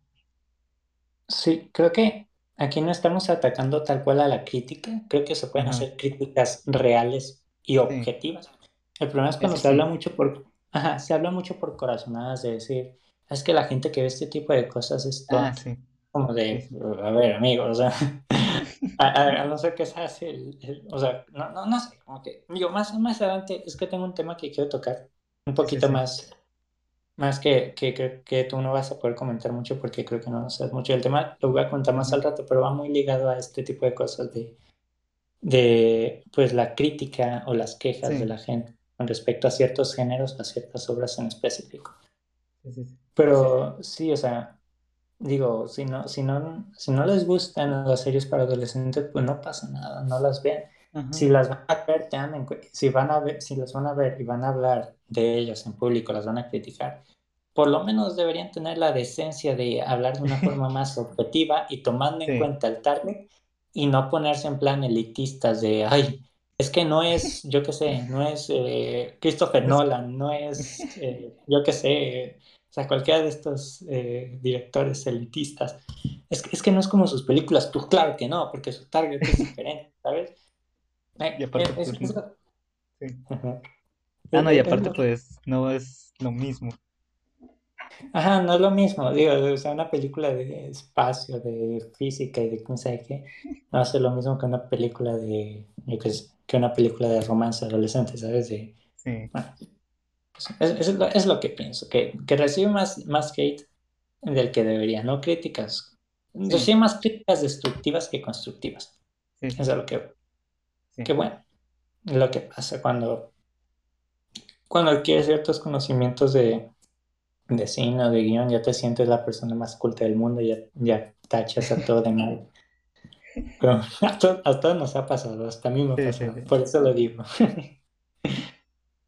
Sí, creo que aquí no estamos atacando tal cual a la crítica, creo que se pueden Ajá, hacer críticas reales y sí, objetivas. El problema es cuando se sí. habla mucho por, ajá, se habla mucho por corazonadas de decir, es que la gente que ve este tipo de cosas es Ah, sí, Como de, a ver, amigo, o sea, a, a- a no ser que seas el, el- o sea, no, no, no sé, como que, digo, más, más adelante es que tengo un tema que quiero tocar un sí, poquito sí. más más que, que, que, que tú no vas a poder comentar mucho porque creo que no sabes mucho del tema, lo voy a contar más al rato, pero va muy ligado a este tipo de cosas de, de pues la crítica o las quejas de la gente con respecto a ciertos géneros, a ciertas obras en específico. Pero sí, o sea, digo, si no, si no, si no les gustan las series para adolescentes, pues no pasa nada, no las vean. Ajá. Si las van a ver, tengan en si van a ver, si las van a ver y van a hablar de ellas en público, las van a criticar, por lo menos deberían tener la decencia de hablar de una forma más objetiva y tomando en Sí. cuenta el target y no ponerse en plan elitistas de, ay, es que no es, yo qué sé, no es eh, Christopher. Nolan, no es, eh, yo qué sé, o sea, cualquiera de estos eh, directores elitistas. Es que, es que no es como sus películas, pues claro que no, porque su target es diferente, ¿sabes? Y aparte, es, pues, es, no. Sí. Ah, no, y aparte, pues, no es lo mismo. Ajá, no es lo mismo, digo, o sea, una película de espacio, de física y de quién sabe qué, no hace lo mismo que una película de, yo qué sé, que una película de romance adolescente, ¿sabes? De, Sí, bueno, pues, es, es lo, es lo que pienso, que, que recibe más, más hate del que debería, no críticas, sí, recibe más críticas destructivas que constructivas, sí, eso es lo que, sí. que bueno, lo que pasa cuando, cuando adquieres ciertos conocimientos de de cine o de guion, ya te sientes la persona más culta del mundo, ya, ya tachas a todo de mal. Pero a, to- a todos nos ha pasado, hasta a mí me ha sí, pasado, sí. por eso lo digo.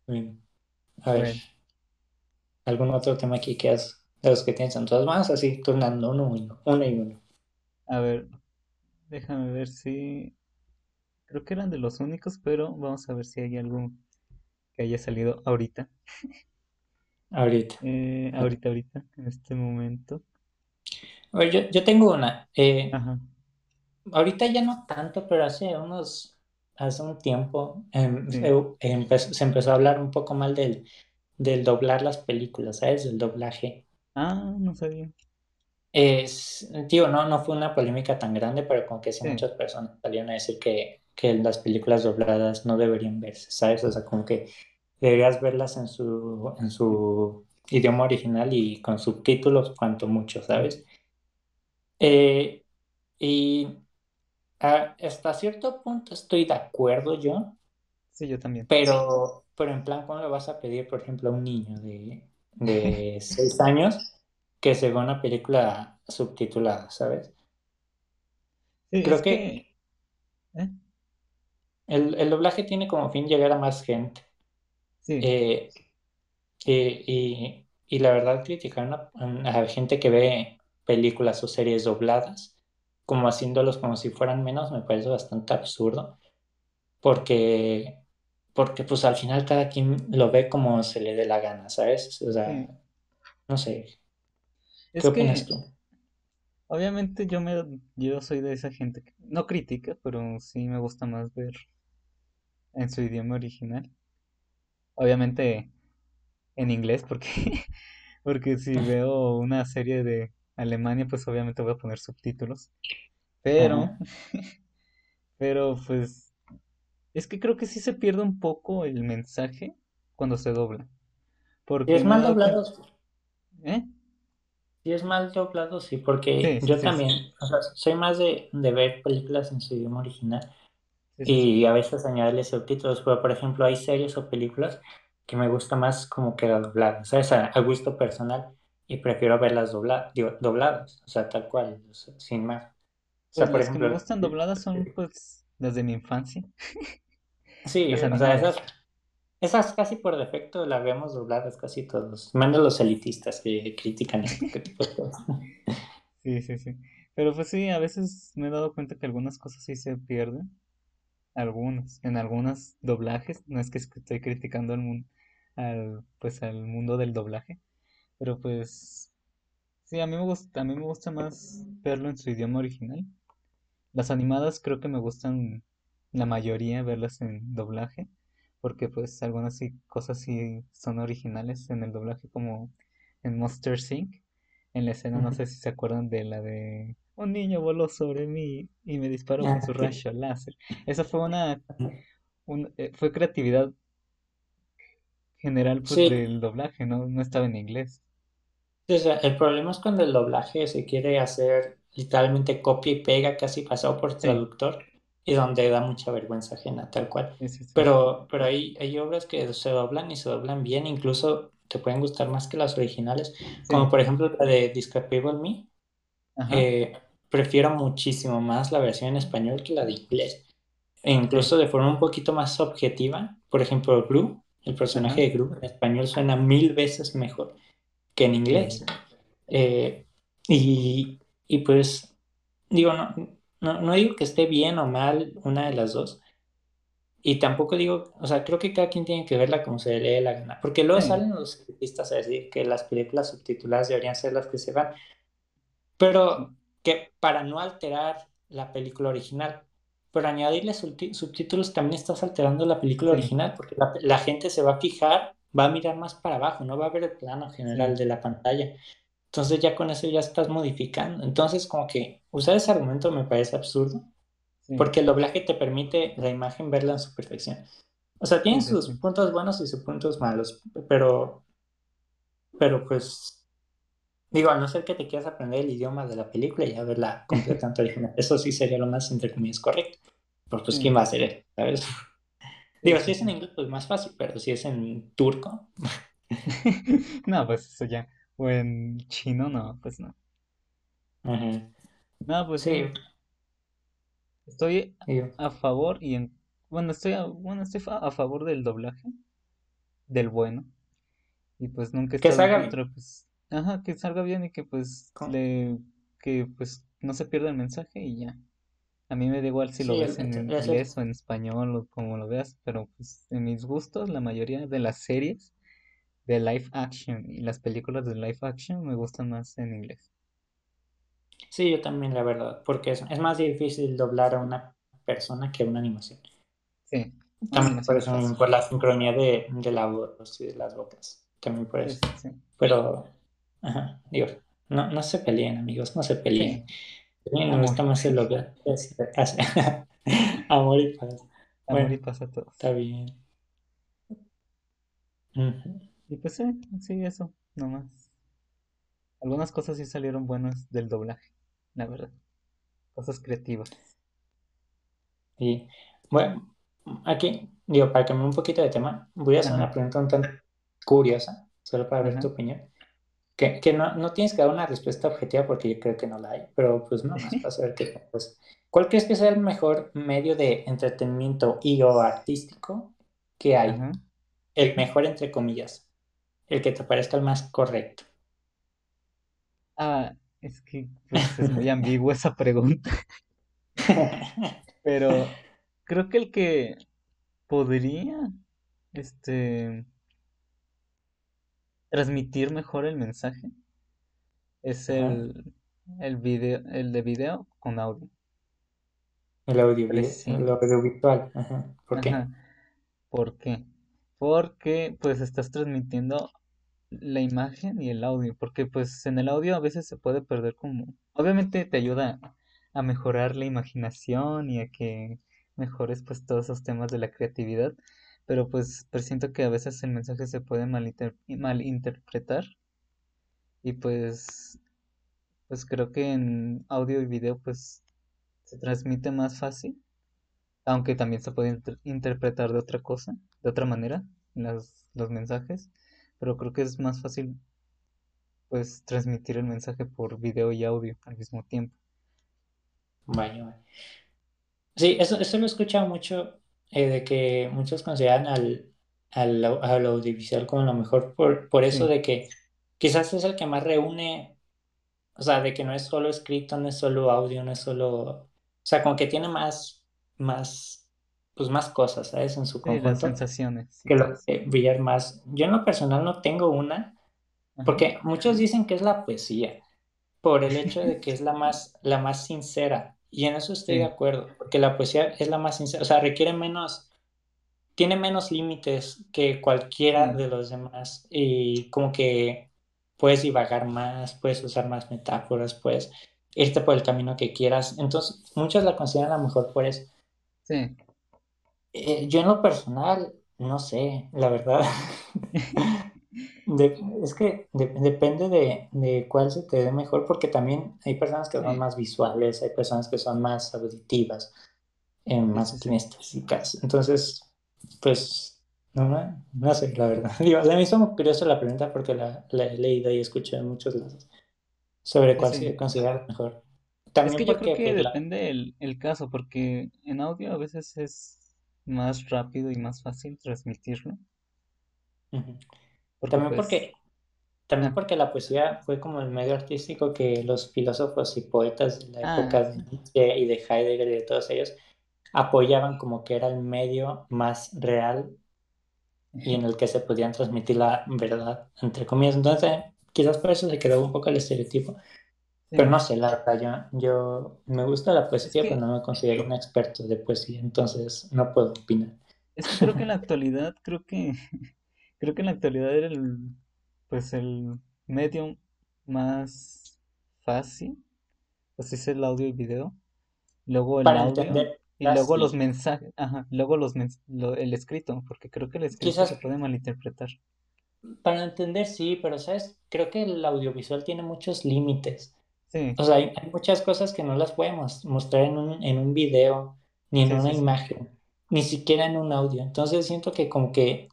A ver, ¿algún otro tema aquí que has, de los que tienes en todas manos? Así, turnando uno uno, uno y uno. a ver, déjame ver si... Creo que eran de los únicos, pero vamos a ver si hay algo que haya salido ahorita. Ahorita. Eh, ahorita, ahorita, en este momento. A ver, yo, yo tengo una. Eh, Ajá. ahorita ya no tanto, pero hace unos, hace un tiempo em, Sí. empezó- se empezó a hablar un poco mal del, del doblar las películas, ¿sabes? Del doblaje. Ah, no sabía. Es, tío, no, no fue una polémica tan grande, pero como que sí Sí, muchas personas salieron a decir que, que las películas dobladas no deberían verse, ¿sabes? O sea, como que deberías verlas en su, en su idioma original y con subtítulos cuanto mucho. ¿sabes? Eh, y a- hasta cierto punto estoy de acuerdo yo, Sí, yo también. pero, pero en plan, ¿cómo le vas a pedir, por ejemplo, a un niño de, de seis años que se vea una película subtitulada, ¿sabes? Sí, Creo es que que... ¿eh? El, el doblaje tiene como fin llegar a más gente. Sí, Eh, eh, y, y la verdad, criticar a, a gente que ve películas o series dobladas, como haciéndolos como si fueran menos, me parece bastante absurdo, porque, porque pues al final cada quien lo ve como se le dé la gana, ¿sabes? O sea, sí. no sé, ¿qué Es opinas que tú? obviamente yo me yo soy de esa gente que no critica, pero sí me gusta más ver en su idioma original. Obviamente en inglés porque porque si veo una serie de Alemania, pues obviamente voy a poner subtítulos. Pero Ajá. pero pues es que creo que sí se pierde un poco el mensaje cuando se dobla, porque es mal doblado, ¿eh? si es mal doblado, sí, porque Sí, sí, yo sí, también, o sea, soy más de, de ver películas en su idioma original. Y a veces añadirle subtítulos, pero por ejemplo hay series o películas que me gusta más como que dobladas, ¿sabes? A, a gusto personal y prefiero verlas dobla, digo, dobladas, o sea, tal cual, o sea, sin más. O Pues sea, por las que me gustan dobladas son pues las de mi infancia, sí, o sea, esas, esas casi por defecto las vemos dobladas casi todos, menos los elitistas que critican este tipo de cosas. Sí, sí, sí. Pero pues sí, a veces me he dado cuenta que algunas cosas sí se pierden. Algunas, en algunos doblajes. No es que estoy criticando al mundo, al, pues al mundo del doblaje. Pero pues sí, a mí me gusta, a mí me gusta más verlo en su idioma original. Las animadas creo que me gustan la mayoría verlas en doblaje. Porque pues algunas sí, cosas sí son originales en el doblaje como en Monster Inc. En la escena, no sé si se acuerdan de la de un niño voló sobre mí y me disparó con Ah, su sí. rayo láser. Esa fue una, un- eh, fue creatividad general pues Sí, del doblaje, ¿no? No estaba en inglés. o sea, el problema es cuando el doblaje se quiere hacer literalmente copia y pega, casi pasado por Sí, traductor, y donde da mucha vergüenza ajena, tal cual. sí. Pero, pero hay, hay obras que se doblan y se doblan bien, incluso te pueden gustar más que las originales, como por ejemplo la de Discapable Me. ajá, eh, prefiero muchísimo más la versión en español que la de inglés, e incluso de forma un poquito más objetiva. Por ejemplo, Gru, el personaje ajá, de Gru en español suena mil veces mejor que en inglés. Eh, y, y pues, digo, no, no, no digo que esté bien o mal una de las dos. Y tampoco digo, o sea, creo que cada quien tiene que verla como se le dé la gana. Porque luego sí, salen los artistas a decir que las películas subtituladas deberían ser las que se van. Pero que para no alterar la película original. Pero añadirle subtítulos también estás alterando la película original. Porque la, la gente se va a fijar, va a mirar más para abajo, no va a ver el plano general de la pantalla. Entonces ya con eso ya estás modificando. Entonces como que usar ese argumento me parece absurdo, sí, porque el doblaje te permite la imagen verla en su perfección. O sea, tiene sí, sí, sus puntos buenos y sus puntos malos, pero, pero pues digo, a no ser que te quieras aprender el idioma de la película y ya verla completamente original. Eso sí sería lo más, entre comillas, correcto. Pero pues, ¿quién sí, va a hacer eso? ¿Sabes? Digo, si es en inglés, pues más fácil, pero si es en turco, No, pues eso ya. O en chino, no, pues no. ujú. No, pues sí. Estoy a favor y en... Bueno, estoy a, bueno, estoy a favor del doblaje, del bueno. Y pues nunca he que estado contra, pues... Ajá, que salga bien y que pues le... Que pues no se pierda el mensaje y ya. A mí me da igual si lo Sí, ves en inglés o en español o como lo veas, pero pues en mis gustos la mayoría de las series de live action y las películas de live action me gustan más en inglés. sí, yo también, la verdad, porque es, es más difícil doblar a una persona que a una animación. Sí, También por es eso, por la sincronía de, de la voz y de las bocas. También por eso. sí, sí. Pero, ajá, digo, no, no se peleen, amigos, no se peleen. Sí, amor. gusta más el es- Amor y paz. Amor y paz a todos. está bien. Y pues sí, sí, eso, nomás. Algunas cosas sí salieron buenas del doblaje, la verdad. Cosas creativas. Y bueno, aquí, digo, para cambiar un poquito de tema, voy a hacer una pregunta un tanto curiosa, solo para ver tu opinión. Que, que no, no tienes que dar una respuesta objetiva porque yo creo que no la hay, pero pues no más para saber qué pues, ¿Cuál crees que sea el mejor medio de entretenimiento y o artístico que hay? El mejor entre comillas, el que te parezca el más correcto. Ah, es que pues es muy ambigua esa pregunta, pero creo que el que podría, este, transmitir mejor el mensaje es el, el video, el de video con audio. El audio, Preci- el audiovisual. Ajá. ¿Por qué? ¿Por qué? Porque pues estás transmitiendo la imagen y el audio, porque pues en el audio a veces se puede perder como, obviamente te ayuda a mejorar la imaginación y a que mejores pues todos esos temas de la creatividad, pero pues presiento que a veces el mensaje se puede malinter- malinterpretar y pues pues creo que en audio y video pues se transmite más fácil aunque también se puede interpretar de otra cosa, de otra manera, las, los mensajes, pero creo que es más fácil pues transmitir el mensaje por video y audio al mismo tiempo. Vaya, Sí, eso, eso lo he escuchado mucho, eh, de que muchos consideran al, al, audiovisual como lo mejor, por, por eso de que quizás es el que más reúne, o sea, de que no es solo escrito, no es solo audio, no es solo, o sea, como que tiene más, más, pues más cosas, ¿sabes? En su conjunto. sensaciones. Que lo que brillar más. Yo en lo personal no tengo una, porque muchos dicen que es la poesía, por el hecho de que es la más, la más sincera. Y en eso estoy de acuerdo, porque la poesía es la más sincera, o sea, requiere menos, tiene menos límites que cualquiera de los demás y como que puedes divagar más, puedes usar más metáforas, puedes irte por el camino que quieras. Entonces, muchos la consideran la mejor por eso. Sí. Eh, yo en lo personal, no sé, la verdad. es que depende de, cuál se te dé mejor, porque también hay personas que son más visuales, hay personas que son más auditivas, eh, más kinestésicas. Entonces, pues, no, no, sé, la verdad. Digo, a mí es muy curioso la pregunta porque la, he leído y escuché en muchos lados sobre cuál se considera mejor. También es que yo creo que pues, depende el, el caso, porque en audio a veces es más rápido y más fácil transmitirlo. También pues, porque también porque la poesía fue como el medio artístico que los filósofos y poetas de la época ah, de Nietzsche y de Heidegger y de todos ellos apoyaban como que era el medio más real y en el que se podían transmitir la verdad, entre comillas. Entonces, quizás por eso se quedó un poco el estereotipo. Pero no sé, la verdad, yo, yo me gusta la poesía, pero no me considero un experto de poesía, entonces no puedo opinar. Es que creo que en la actualidad, creo que, creo que en la actualidad era el, pues el medio más fácil, pues es el audio y video. Luego el audio y luego los mensajes, ajá, luego los el escrito, porque creo que el escrito se puede malinterpretar. Para entender, sí, pero sabes, creo que el audiovisual tiene muchos límites. O sea, hay, muchas cosas que no las podemos mostrar en un, en un video, ni en una imagen, ni siquiera en un audio. Entonces siento que como que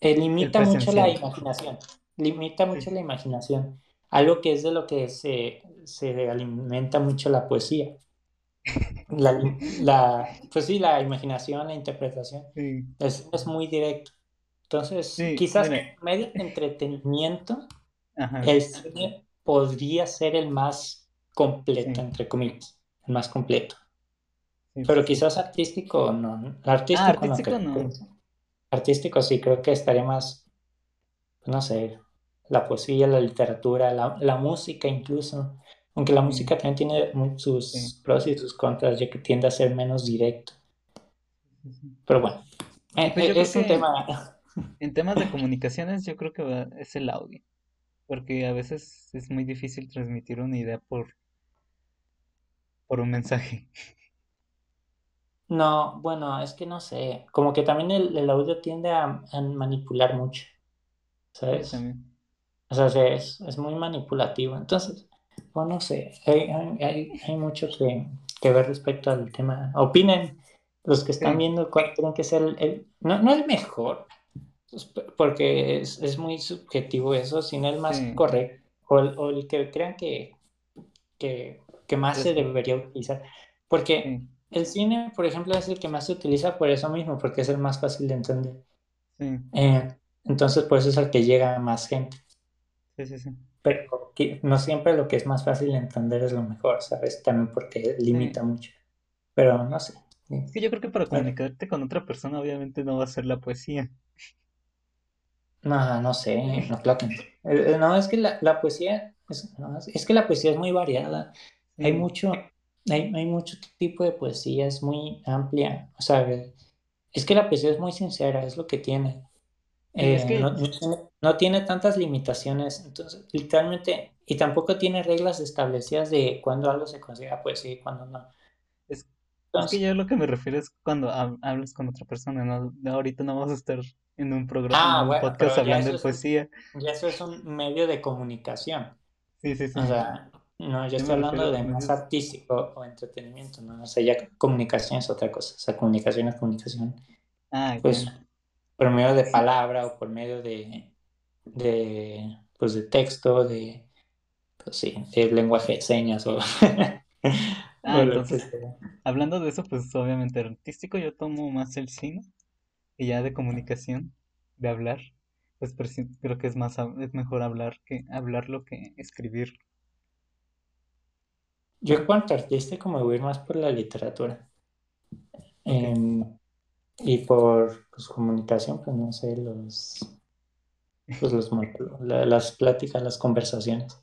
eh, limita mucho la imaginación, limita mucho la imaginación. Algo que es de lo que se, se alimenta mucho la poesía. La, la, pues sí, la imaginación, la interpretación es, es, muy directo. Entonces, quizás en medio de entretenimiento, el cine podría ser el más completo, entre comillas, el más completo. Pero quizás artístico no. Artístico, ah, artístico no, Artístico sí, creo que estaría más, no sé, la poesía, la literatura, la, la música incluso. Aunque la música también tiene sus pros y sus contras, ya que tiende a ser menos directo. Pero bueno, eh, pues es un tema. En temas de comunicaciones, yo creo que es el audio porque a veces es muy difícil transmitir una idea por, por un mensaje. No, bueno, es que no sé, como que también el, audio tiende a, manipular mucho, ¿sabes? O sea, es, es, muy manipulativo, entonces, bueno, no sé, hay, hay, hay mucho que, que, ver respecto al tema. Opinen los que están viendo cuál creen que sea el, no, no el mejor, pues, porque es, muy subjetivo eso, sino el más correcto, o el, que crean que, que, más se debería utilizar. Porque el cine, por ejemplo, es el que más se utiliza por eso mismo, porque es el más fácil de entender. Eh, entonces, por eso es el que llega a más gente. Sí, sí, sí. Pero no siempre lo que es más fácil de entender es lo mejor, ¿sabes? También porque limita mucho. Pero no sé. Es que yo creo que para comunicarte con otra persona, obviamente no va a ser la poesía. No, no sé, no, claro eh, no. es que la, poesía, es, es, que la poesía es muy variada. Hay mucho, hay, hay, mucho tipo de poesía, es muy amplia. O sea, es que la poesía es muy sincera, es lo que tiene. Eh, no, tiene tantas limitaciones, entonces, literalmente, y tampoco tiene reglas establecidas de cuándo algo se considera poesía y cuándo no. Es, que yo lo que me refiero es cuando hablas con otra persona, ¿no? Ahorita no vamos a estar en un programa, ah, en un podcast hablando de poesía. ya eso es un medio de comunicación. Sí, sí, sí. O sea, No, yo estoy hablando de más artístico o entretenimiento, ¿no? O sea, ya comunicación es otra cosa. O sea, comunicación es comunicación. ah, Pues por medio de palabra o por medio de, de pues de texto, de, pues sí, de lenguaje de señas o, ah, o entonces, hablando de eso, pues obviamente artístico yo tomo más el cine y ya de comunicación, de hablar, pues creo que es más, es mejor hablar que hablarlo que escribir. Yo en cuanto a artístico me voy a ir más por la literatura. Em, y por pues, comunicación, pues no sé, los, pues, los, la- las pláticas, las conversaciones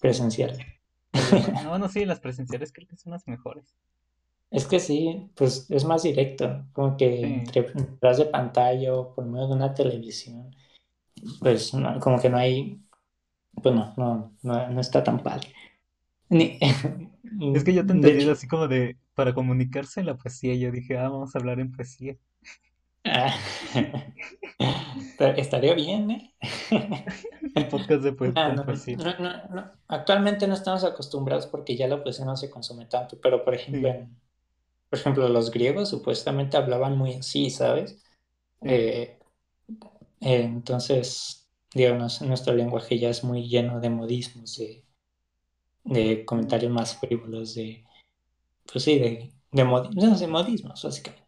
presenciales. ah, bueno, sí, las presenciales creo que son las mejores. Es que sí, pues es más directo, como que Sí, entre detrás de pantalla o por medio de una televisión, pues no- como que no hay, pues no, no, no, no está tan padre. Ni, es que yo te hecho, así como de, para comunicarse la poesía, yo dije, ah, vamos a hablar en poesía. ah, estaría bien, ¿eh? Podcast de no, poesía. no, no. Actualmente no estamos acostumbrados porque ya la poesía no se consume tanto, pero por ejemplo, Sí, en, por ejemplo, los griegos supuestamente hablaban muy así, ¿sabes? sí. Eh, eh, entonces, digamos, nuestro lenguaje ya es muy lleno de modismos, de, de comentarios más frívolos, de, pues sí, de, de, modi- no, de modismos, básicamente,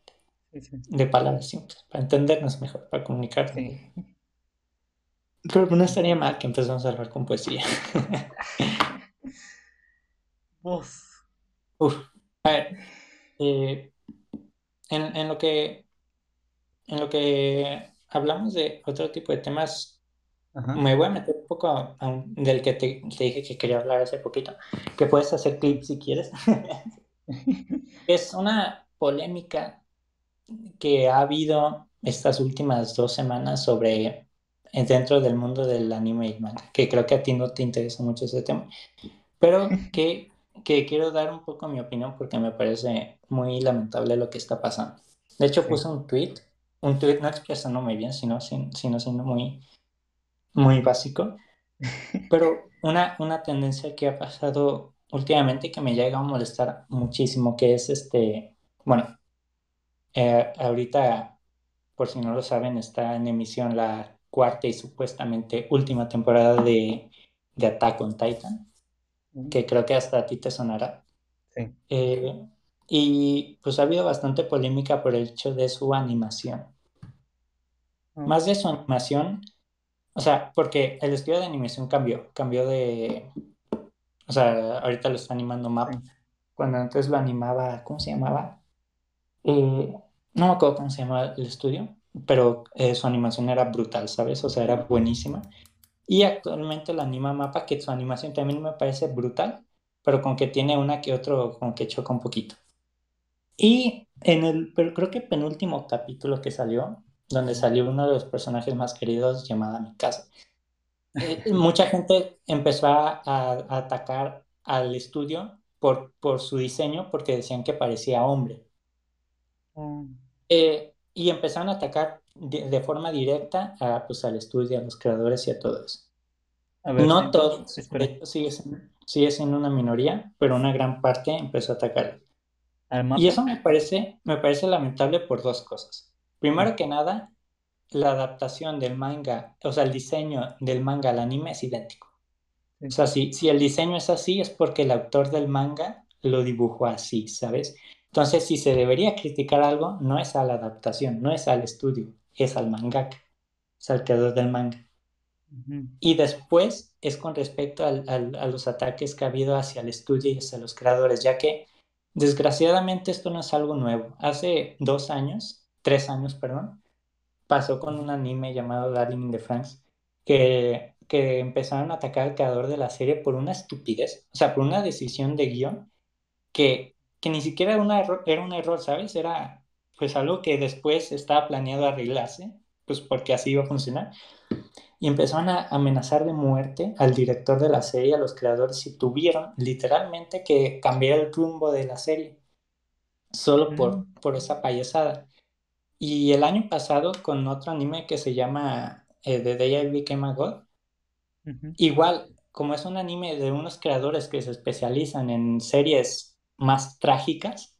Sí, sí. de palabras simples, para entendernos mejor, para comunicarnos Sí. Pero no estaría mal que empezamos a hablar con poesía. Vos. Uf, a ver, eh, en, en lo que, en lo que hablamos de otro tipo de temas, Ajá. me voy a meter un poco a- a del que te, te dije que quería hablar hace poquito, que puedes hacer clips si quieres. Es una polémica que ha habido estas últimas dos semanas sobre eh, dentro del mundo del anime y manga, que creo que a ti no te interesa mucho ese tema, pero que, que quiero dar un poco mi opinión porque me parece muy lamentable lo que está pasando. De hecho, Sí. puse un tweet, un tweet no expresándome bien, sino, sin- sino siendo muy, muy básico, pero una, una tendencia que ha pasado últimamente que me llega a molestar muchísimo, que es este, bueno, eh, ahorita, por si no lo saben, está en emisión la cuarta y supuestamente última temporada de, de Attack on Titan, Mm, que creo que hasta a ti te sonará. Sí. Eh, y pues ha habido bastante polémica por el hecho de su animación. Mm, Más de su animación, o sea, porque el estudio de animación cambió, cambió de, o sea, ahorita lo está animando. MAP, cuando antes lo animaba, ¿cómo se llamaba? Eh, no me acuerdo cómo se llamaba el estudio, pero eh, su animación era brutal, ¿sabes? O sea, era buenísima. Y actualmente la anima Mapa, que su animación también me parece brutal, pero con que tiene una que otro, con que choca un poquito. Y en el, pero creo que penúltimo capítulo que salió, donde salió uno de los personajes más queridos llamada Mikasa, eh, mucha gente empezó a, a atacar al estudio por, por su diseño porque decían que parecía hombre. Mm, Eh, y empezaron a atacar de, de forma directa a, pues, al estudio, a los creadores y a todo eso. A ver, No todos, sigue siendo, sigue siendo una minoría, pero una gran parte empezó a atacar. ¿Al Y eso me parece, me parece lamentable por dos cosas. Primero que nada, la adaptación del manga, o sea, el diseño del manga al anime es idéntico. O sea, si, si el diseño es así, es porque el autor del manga lo dibujó así, ¿sabes? Entonces, si se debería criticar algo, no es a la adaptación, no es al estudio, es al mangaka, es al creador del manga. Y después es con respecto al, al, a los ataques que ha habido hacia el estudio y hacia los creadores, ya que desgraciadamente esto no es algo nuevo. Hace dos años, tres años, perdón, pasó con un anime llamado Darling in the Franxx, que, que empezaron a atacar al creador de la serie por una estupidez, o sea, por una decisión de guion que, que ni siquiera era, una error, era un error, ¿sabes? Era pues algo que después estaba planeado arreglarse, pues porque así iba a funcionar. Y empezaron a amenazar de muerte al director de la serie, a los creadores, y tuvieron literalmente que cambiar el rumbo de la serie, solo por, Mm, por esa payasada. Y el año pasado, con otro anime que se llama eh, The Day I Became a God, igual como es un anime de unos creadores que se especializan en series más trágicas,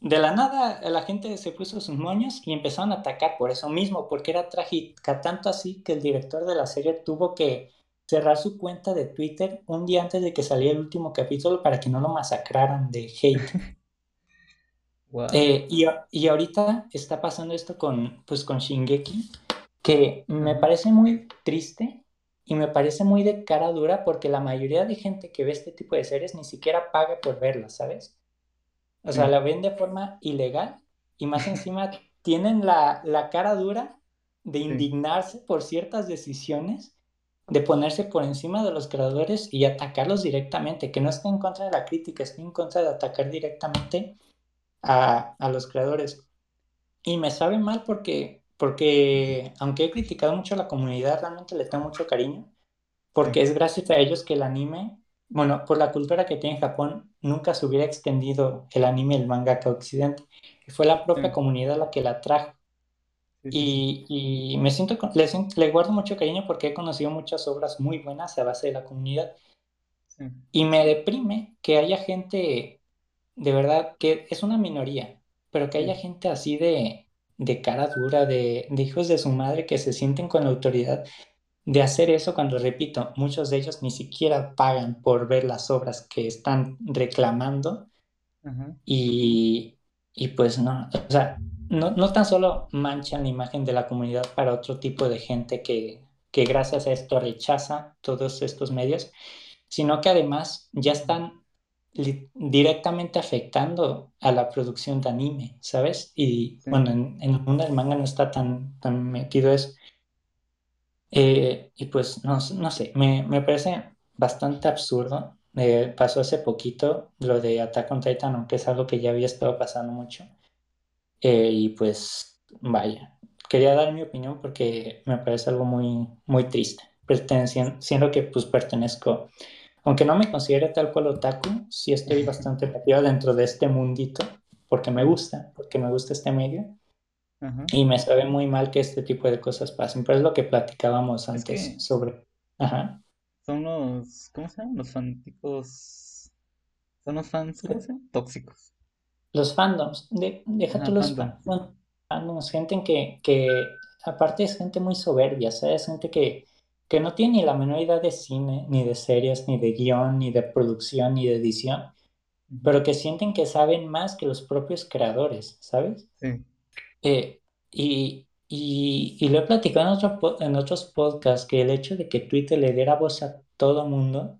de la nada la gente se puso sus moños y empezaron a atacar por eso mismo, porque era trágica, tanto así que el director de la serie tuvo que cerrar su cuenta de Twitter un día antes de que saliera el último capítulo para que no lo masacraran de hate. Eh, y, y, ahorita está pasando esto con, pues, con Shingeki, que me parece muy triste y me parece muy de cara dura porque la mayoría de gente que ve este tipo de series ni siquiera paga por verlas, ¿sabes? O sea, la ven de forma ilegal y más encima tienen la, cara dura de indignarse por ciertas decisiones, de ponerse por encima de los creadores y atacarlos directamente, que no esté en contra de la crítica, esté en contra de atacar directamente a, los creadores. Y me sabe mal porque, porque, aunque he criticado mucho a la comunidad, realmente le tengo mucho cariño, porque es gracias a ellos que el anime bueno, por la cultura que tiene Japón, nunca se hubiera extendido el anime y el manga a Occidente. Fue la propia comunidad la que la trajo. y, me siento, le, guardo mucho cariño porque he conocido muchas obras muy buenas a base de la comunidad. Y me deprime que haya gente, de verdad, que es una minoría, pero que haya gente así de, de cara dura, de, de hijos de su madre que se sienten con la autoridad de hacer eso cuando, repito, muchos de ellos ni siquiera pagan por ver las obras que están reclamando y, pues no, o sea, no, no, tan solo manchan la imagen de la comunidad para otro tipo de gente que, que gracias a esto rechaza todos estos medios, sino que además ya están directamente afectando a la producción de anime, ¿sabes? Y bueno, en, en, el mundo del manga no está tan, tan metido eso. Eh, y pues no, no sé, me, me, parece bastante absurdo. Eh, pasó hace poquito lo de Attack on Titan, aunque es algo que ya había estado pasando mucho. Eh, y pues vaya, quería dar mi opinión porque me parece algo muy, muy triste. Siendo que pues pertenezco, aunque no me considere tal cual otaku, sí estoy bastante metido dentro de este mundito porque me gusta, porque me gusta este medio. Y me sabe muy mal que este tipo de cosas pasen, pero es lo que platicábamos antes sobre... Ajá. Son los... ¿Cómo se llaman? Los fanáticos... Son los fans, ¿cómo se llaman? Tóxicos. Los fandoms. De, déjate los fandoms. Gente que, que aparte es gente muy soberbia, ¿sabes? Gente que, que no tiene ni la menor idea de cine, ni de series, ni de guion, ni de producción, ni de edición, pero que sienten que saben más que los propios creadores, ¿sabes? Sí. Eh, y, y, lo he platicado en, en otros podcasts, que el hecho de que Twitter le diera voz a todo mundo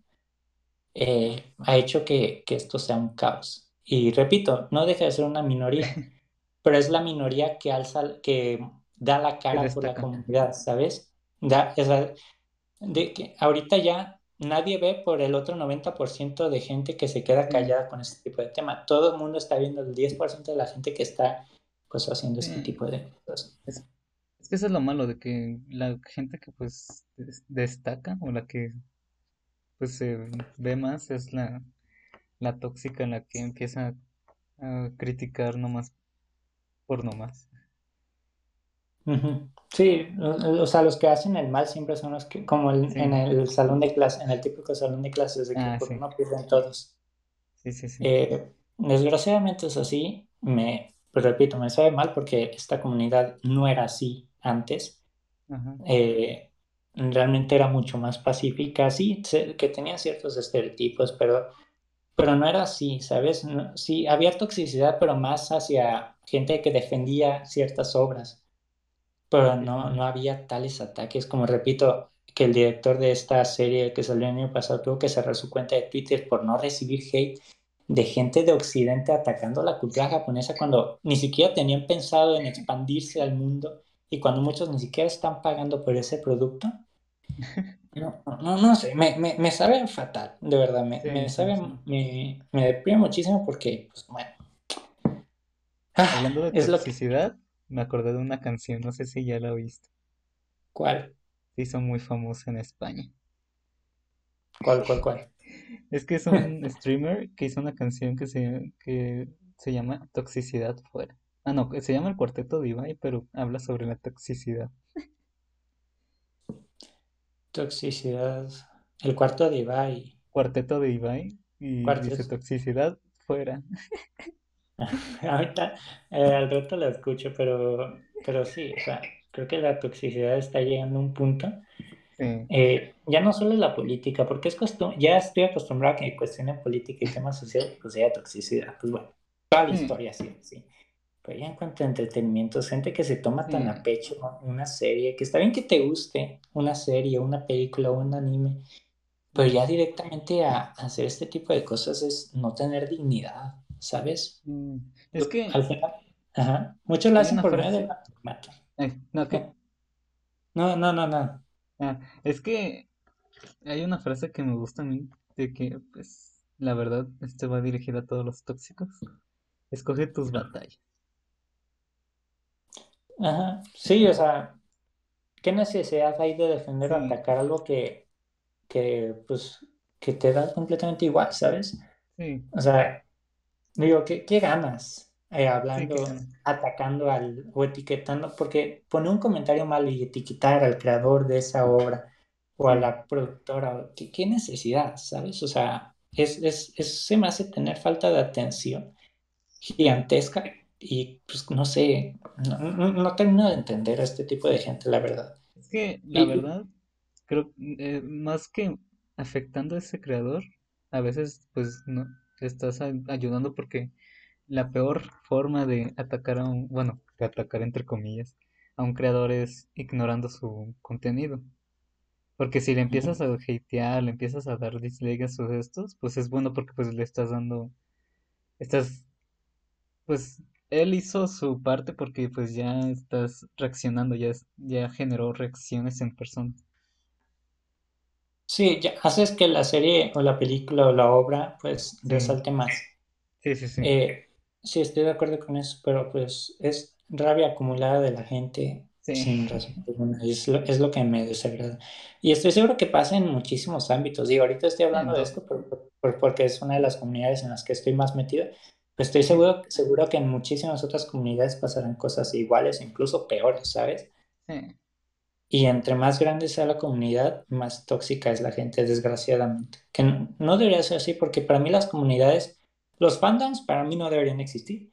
eh, ha hecho que, que, esto sea un caos. Y repito, no deja de ser una minoría, pero es la minoría que alza, que da la cara por la comunidad, ¿sabes? Da, de que ahorita ya nadie ve por el otro 90% de gente que se queda callada con este tipo de tema. Todo el mundo está viendo el 10% de la gente que está pues haciendo este tipo de cosas. Es, que eso es lo malo de que la gente que pues destaca o la que pues se ve más es la, la tóxica la que empieza a criticar nomás por nomás. Sí, o, sea, los que hacen el mal siempre son los que, como en el salón de clase, en el típico salón de clases, de que ah, no pierden todos. Sí, sí, sí. Eh, desgraciadamente es así. Me, pues repito, me sabe mal porque esta comunidad no era así antes. Eh, realmente era mucho más pacífica, sí, que tenía ciertos estereotipos, pero, pero no era así, ¿sabes? sí, había toxicidad, pero más hacia gente que defendía ciertas obras, pero no, no había tales ataques, como repito, que el director de esta serie que salió el año pasado tuvo que cerrar su cuenta de Twitter por no recibir hate de gente de Occidente atacando la cultura japonesa cuando ni siquiera tenían pensado en expandirse al mundo y cuando muchos ni siquiera están pagando por ese producto. No, no, no sé, me, me, me, sabe fatal, de verdad, me, me sabe, Me, me, deprime muchísimo porque, pues bueno. Ah, Hablando de toxicidad, me acordé de una canción, no sé si ya la oíste. ¿Cuál? Sí, son muy famosa en España. ¿Cuál, cuál, cuál? Es que es un streamer que hizo una canción que se, que se llama Toxicidad Fuera. Ah, no, se llama el Cuarteto Divine, pero habla sobre la toxicidad. Toxicidad. el cuarto de Ibai. Cuarteto de Ibai y dice toxicidad fuera. Ahorita eh, al rato la escucho, pero, pero sí, o sea, creo que la toxicidad está llegando a un punto. Eh, ya no solo la política, porque es costum ya estoy acostumbrado a que cuestionen política y temas sociales, pues haya toxicidad. Pues bueno, toda la historia sí, sí. Pero ya en cuanto a entretenimiento, gente que se toma tan a pecho una serie, que está bien que te guste una serie, una película, un anime, pero ya directamente a, hacer este tipo de cosas es no tener dignidad, ¿sabes? Mm, es que... Al final, ajá, muchos lo hacen por medio eh, ¿No qué? No, no, no, no. Ah, es que hay una frase que me gusta a mí, de que, pues, la verdad, esto va dirigida a todos los tóxicos. Escoge tus batallas. Ajá, sí, o sea, ¿qué necesidad hay de defender o atacar algo que, que, pues, que te da completamente igual, ¿sabes? Sí. O sea, digo, ¿qué, qué ganas eh, hablando, atacando al, o etiquetando? Porque poner un comentario malo y etiquetar al creador de esa obra o a la productora, ¿qué, qué necesidad, ¿sabes? O sea, es, es, es, se me hace tener falta de atención gigantesca y pues no sé, no, termino de entender a este tipo de gente, la verdad. Es que la verdad, creo, eh, más que afectando a ese creador, a veces pues no estás ayudando porque la peor forma de atacar a un, bueno, de atacar entre comillas, a un creador es ignorando su contenido. Porque si le empiezas a hatear, le empiezas a dar dislikes a sus gestos, pues es bueno porque pues le estás dando, estás pues él hizo su parte porque pues ya estás reaccionando, ya, ya generó reacciones en persona. Sí, ya haces que la serie o la película o la obra pues resalte más. Sí, sí, sí. Eh, sí, estoy de acuerdo con eso, pero pues es rabia acumulada de la gente sin razón Es lo, es lo que me desagrada. Y estoy seguro que pasa en muchísimos ámbitos. Y ahorita estoy hablando de esto porque es una de las comunidades en las que estoy más metido, pues estoy seguro, seguro que en muchísimas otras comunidades pasarán cosas iguales, incluso peores, ¿sabes? Y entre más grande sea la comunidad, más tóxica es la gente, desgraciadamente. Que no, debería ser así, porque para mí las comunidades, los fandoms para mí no deberían existir.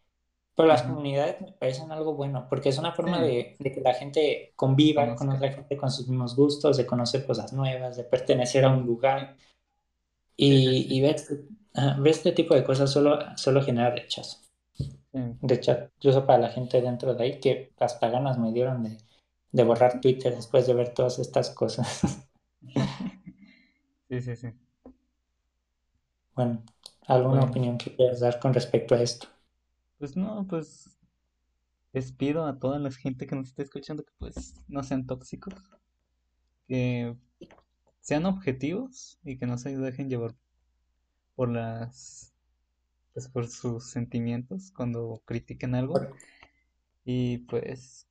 Pero las comunidades me parecen algo bueno, porque es una forma de, que la gente conviva con otra gente con sus mismos gustos, de conocer cosas nuevas, de pertenecer a un lugar y, y ver ver este tipo de cosas solo, solo genera rechazo. Rechazo. Yo para la gente dentro de ahí que hasta ganas me dieron de, de borrar Twitter después de ver todas estas cosas. sí, sí, sí. Bueno, ¿alguna opinión que quieras dar con respecto a esto? Pues no, pues les pido a toda la gente que nos esté escuchando que pues no sean tóxicos, que sean objetivos y que no se dejen llevar por las pues por sus sentimientos cuando critiquen algo y pues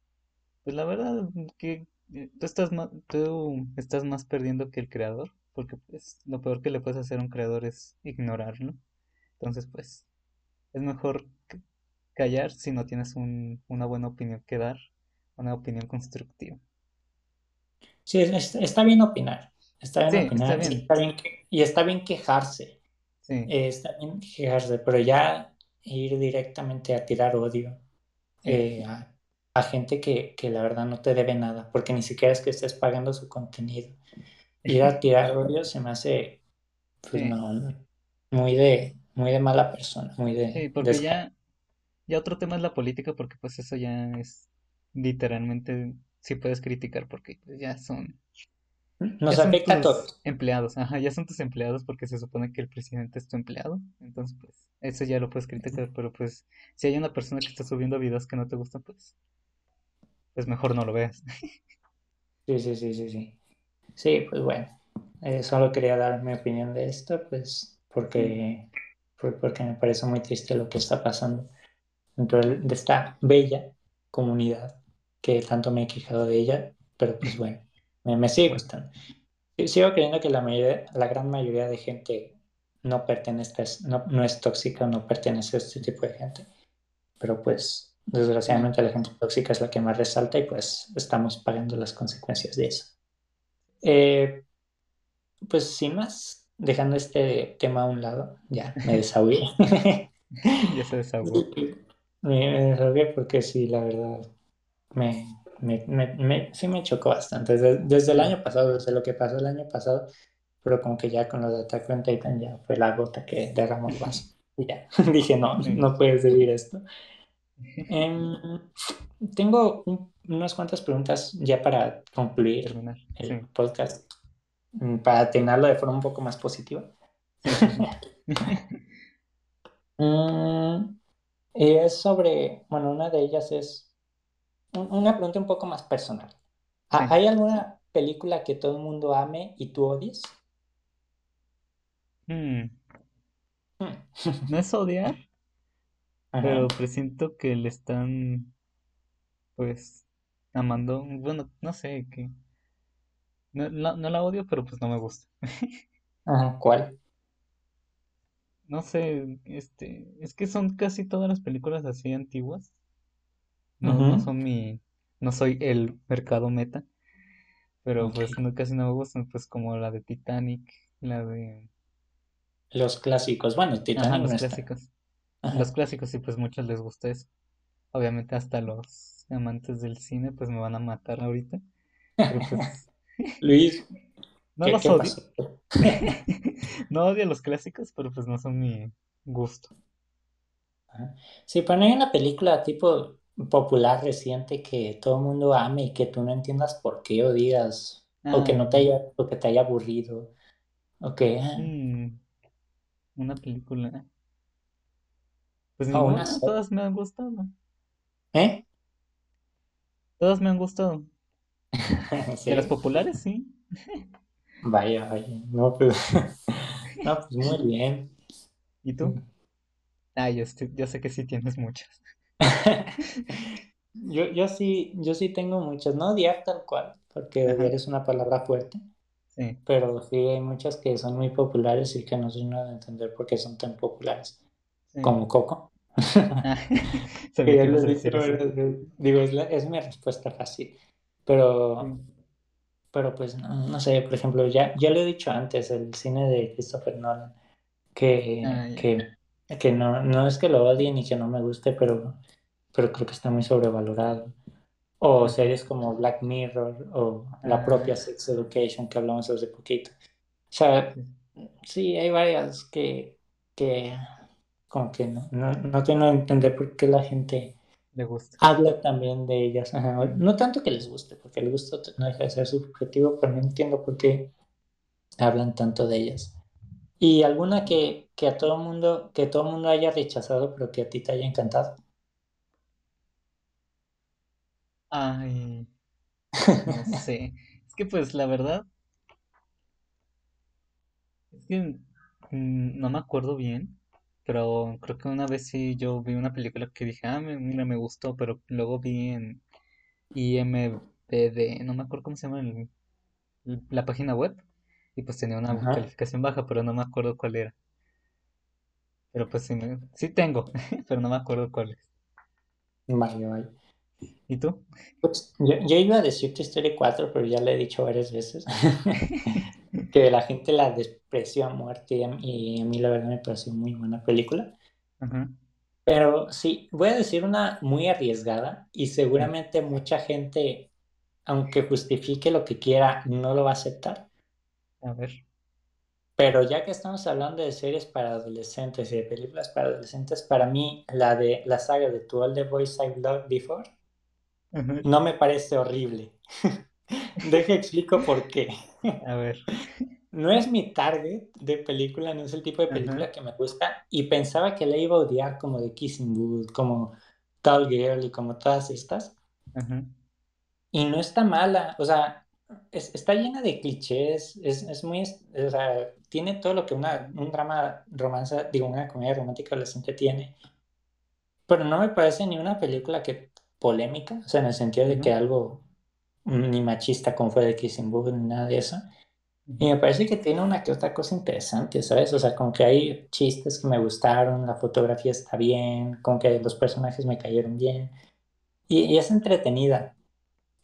pues la verdad que eh, tú estás más, tú estás más perdiendo que el creador porque pues lo peor que le puedes hacer a un creador es ignorarlo entonces pues es mejor callar si no tienes una buena opinión que dar una opinión constructiva. Sí está bien opinar está bien opinar y está bien quejarse. Eh, está bien quejarse, pero ya ir directamente a tirar odio eh, a, gente que, la verdad no te debe nada, porque ni siquiera es que estés pagando su contenido. Ir a tirar odio se me hace, pues no, muy de, muy de mala persona, muy de... Sí, porque ya, ya otro tema es la política, porque pues eso ya es literalmente, si puedes criticar, porque pues, ya son nos afecta a todos. Empleados, ajá, ya son tus empleados porque se supone que el presidente es tu empleado. Entonces, pues, eso ya lo puedes criticar, pero pues, si hay una persona que está subiendo videos que no te gustan, pues, pues mejor no lo veas. Sí, sí, sí, sí, sí. Sí, pues bueno, eh, solo quería dar mi opinión de esto, pues, porque, porque me parece muy triste lo que está pasando dentro de esta bella comunidad que tanto me he quejado de ella, pero pues bueno. Me, sigue gustando. Sigo creyendo que la, mayoría, la gran mayoría de gente no pertenece, no, no es tóxica, no pertenece a este tipo de gente. Pero pues, desgraciadamente la gente tóxica es la que más resalta y pues estamos pagando las consecuencias de eso. Eh, pues sin más, dejando este tema a un lado, ya me desahogué. ya se desahogó. Me, me desahogué porque sí, la verdad, me, me, me, sí me chocó bastante. Desde, desde, el año pasado, desde lo que pasó el año pasado, pero como que ya con los de Attack on Titan ya fue la gota que derramó el vaso. Y ya, dije, no, no puedes decir esto. Eh, tengo un, unas cuantas preguntas ya para concluir el sí. podcast, mm, para tenerlo de forma un poco más positiva. mm, es sobre, bueno, una de ellas es una pregunta un poco más personal. Sí. ¿Hay alguna película que todo el mundo ame y tú odies? Hmm. No es odiar, Ajá. pero presiento que le están, pues, amando. Bueno, no sé, que no, no, no la odio, pero pues no me gusta. Ajá, ¿cuál? No sé, este, es que son casi todas las películas así antiguas. No, Ujú. no son mi, no soy el mercado meta, pero Ok. pues no, casi no me gustan, pues como la de Titanic, la de, Los clásicos. Bueno, ajá, Titanic los no está. clásicos. Los clásicos sí, pues muchos les gusta eso. Obviamente hasta los amantes del cine pues me van a matar ahorita, pero pues Luis, no ¿qué, los qué odio. No odio los clásicos, pero pues no son mi gusto. Sí, pero no hay una película tipo popular reciente que todo el mundo ame y que tú no entiendas por qué o digas, o que no te Ah, haya, o que te haya aburrido, o que, ah, mm, una película. Pues ninguna, todas me han gustado. ¿Eh? Todas me han gustado. ¿En De las populares, sí. Vaya, vaya. No, pues, no, pues muy bien. ¿Y tú? Ah, yo, estoy- yo sé que sí tienes muchas. Yo, yo sí, yo sí tengo muchas, no odiar tal cual, porque Ajá, odiar es una palabra fuerte, sí. pero sí hay muchas que son muy populares y que no soy de entender por qué son tan populares, Sí. como Coco. Ah, decir. Digo, es, la- es mi respuesta fácil, pero, Sí. pero pues no, no sé, por ejemplo, ya, ya lo he dicho antes, el cine de Christopher Nolan, que, Ah, que, que no, no es que lo odie ni que no me guste, pero, pero creo que está muy sobrevalorado. O Ujú. series como Black Mirror o la Ah, propia Sex Education que hablamos hace poquito. O sea, sí, hay varias que, que como que no, no, no tengo a entender por qué la gente Le gusta. habla también de ellas. Ajá. No tanto que les guste, porque el gusto no deja de ser subjetivo, pero no entiendo por qué hablan tanto de ellas. ¿Y alguna que, que a todo mundo, que todo mundo haya rechazado, pero que a ti te haya encantado? Ay, no sé. Es que pues la verdad es que mm, no me acuerdo bien, pero creo que una vez sí yo vi una película que dije, ah, mira, me gustó, pero luego vi en IMDb, no me acuerdo cómo se llama el- la página web, y pues tenía una Ajá. calificación baja, pero no me acuerdo cuál era. Pero pues sí, me- sí tengo, pero no me acuerdo cuál es. Vaya, vaya. ¿Y tú? Pues, yo, yo iba a decir Toy Story 4, pero ya le he dicho varias veces que la gente la despreció a muerte y a, y a mí la verdad me pareció muy buena película. Ajá, Pero sí, voy a decir una muy arriesgada y seguramente mucha gente, aunque justifique lo que quiera, no lo va a aceptar. a ver. Pero ya que estamos hablando de series para adolescentes y de películas para adolescentes, para mí la de la saga de To All the Boys I've Loved Before No me parece horrible. Deje explico por qué. a ver. No es mi target de película, no es el tipo de película que me gusta y pensaba que la iba a odiar como de Kissing Booth, como Tall Girl y como todas estas. Y no está mala, o sea, es- está llena de clichés, es, es muy, o sea, tiene todo lo que una, un drama romance, digo, una comedia romántica adolescente tiene, pero no me parece ni una película que polémica, o sea, en el sentido de que algo ni machista como fue de Kissing Booth ni nada de eso. Y me parece que tiene una que otra cosa interesante, ¿sabes? O sea, como que hay chistes que me gustaron, la fotografía está bien, como que los personajes me cayeron bien y, y es entretenida.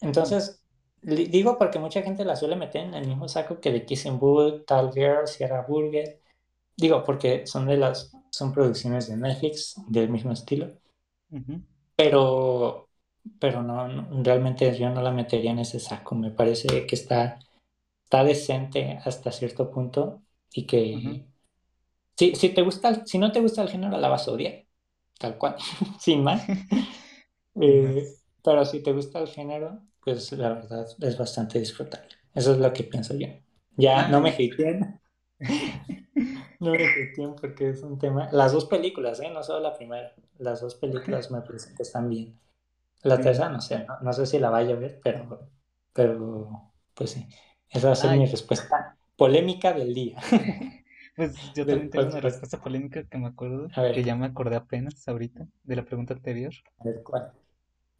Entonces, digo porque mucha gente la suele meter en el mismo saco que de Kissing Booth, Tal Girl, Sierra Burger. Digo, porque son de las, son producciones de Netflix del mismo estilo. Pero, pero no, realmente yo no la metería en ese saco. Me parece que está, está decente hasta cierto punto y que si, si, te gusta, si no te gusta el género, la vas a odiar, tal cual, sin más. Eh, pero si te gusta el género, pues la verdad es bastante disfrutable. Eso es lo que pienso yo. Ya no me hateen. no me hateen porque es un tema. Las dos películas, ¿eh? no solo la primera. Las dos películas me parecen que están bien. La tercera no sé, no, sé si la vaya a ver, pero, pero pues sí. Esa va a ser mi respuesta polémica del día. Pues yo también tengo una respuesta polémica que me acuerdo, que ya me acordé apenas ahorita de la pregunta anterior. A ver, ¿cuál?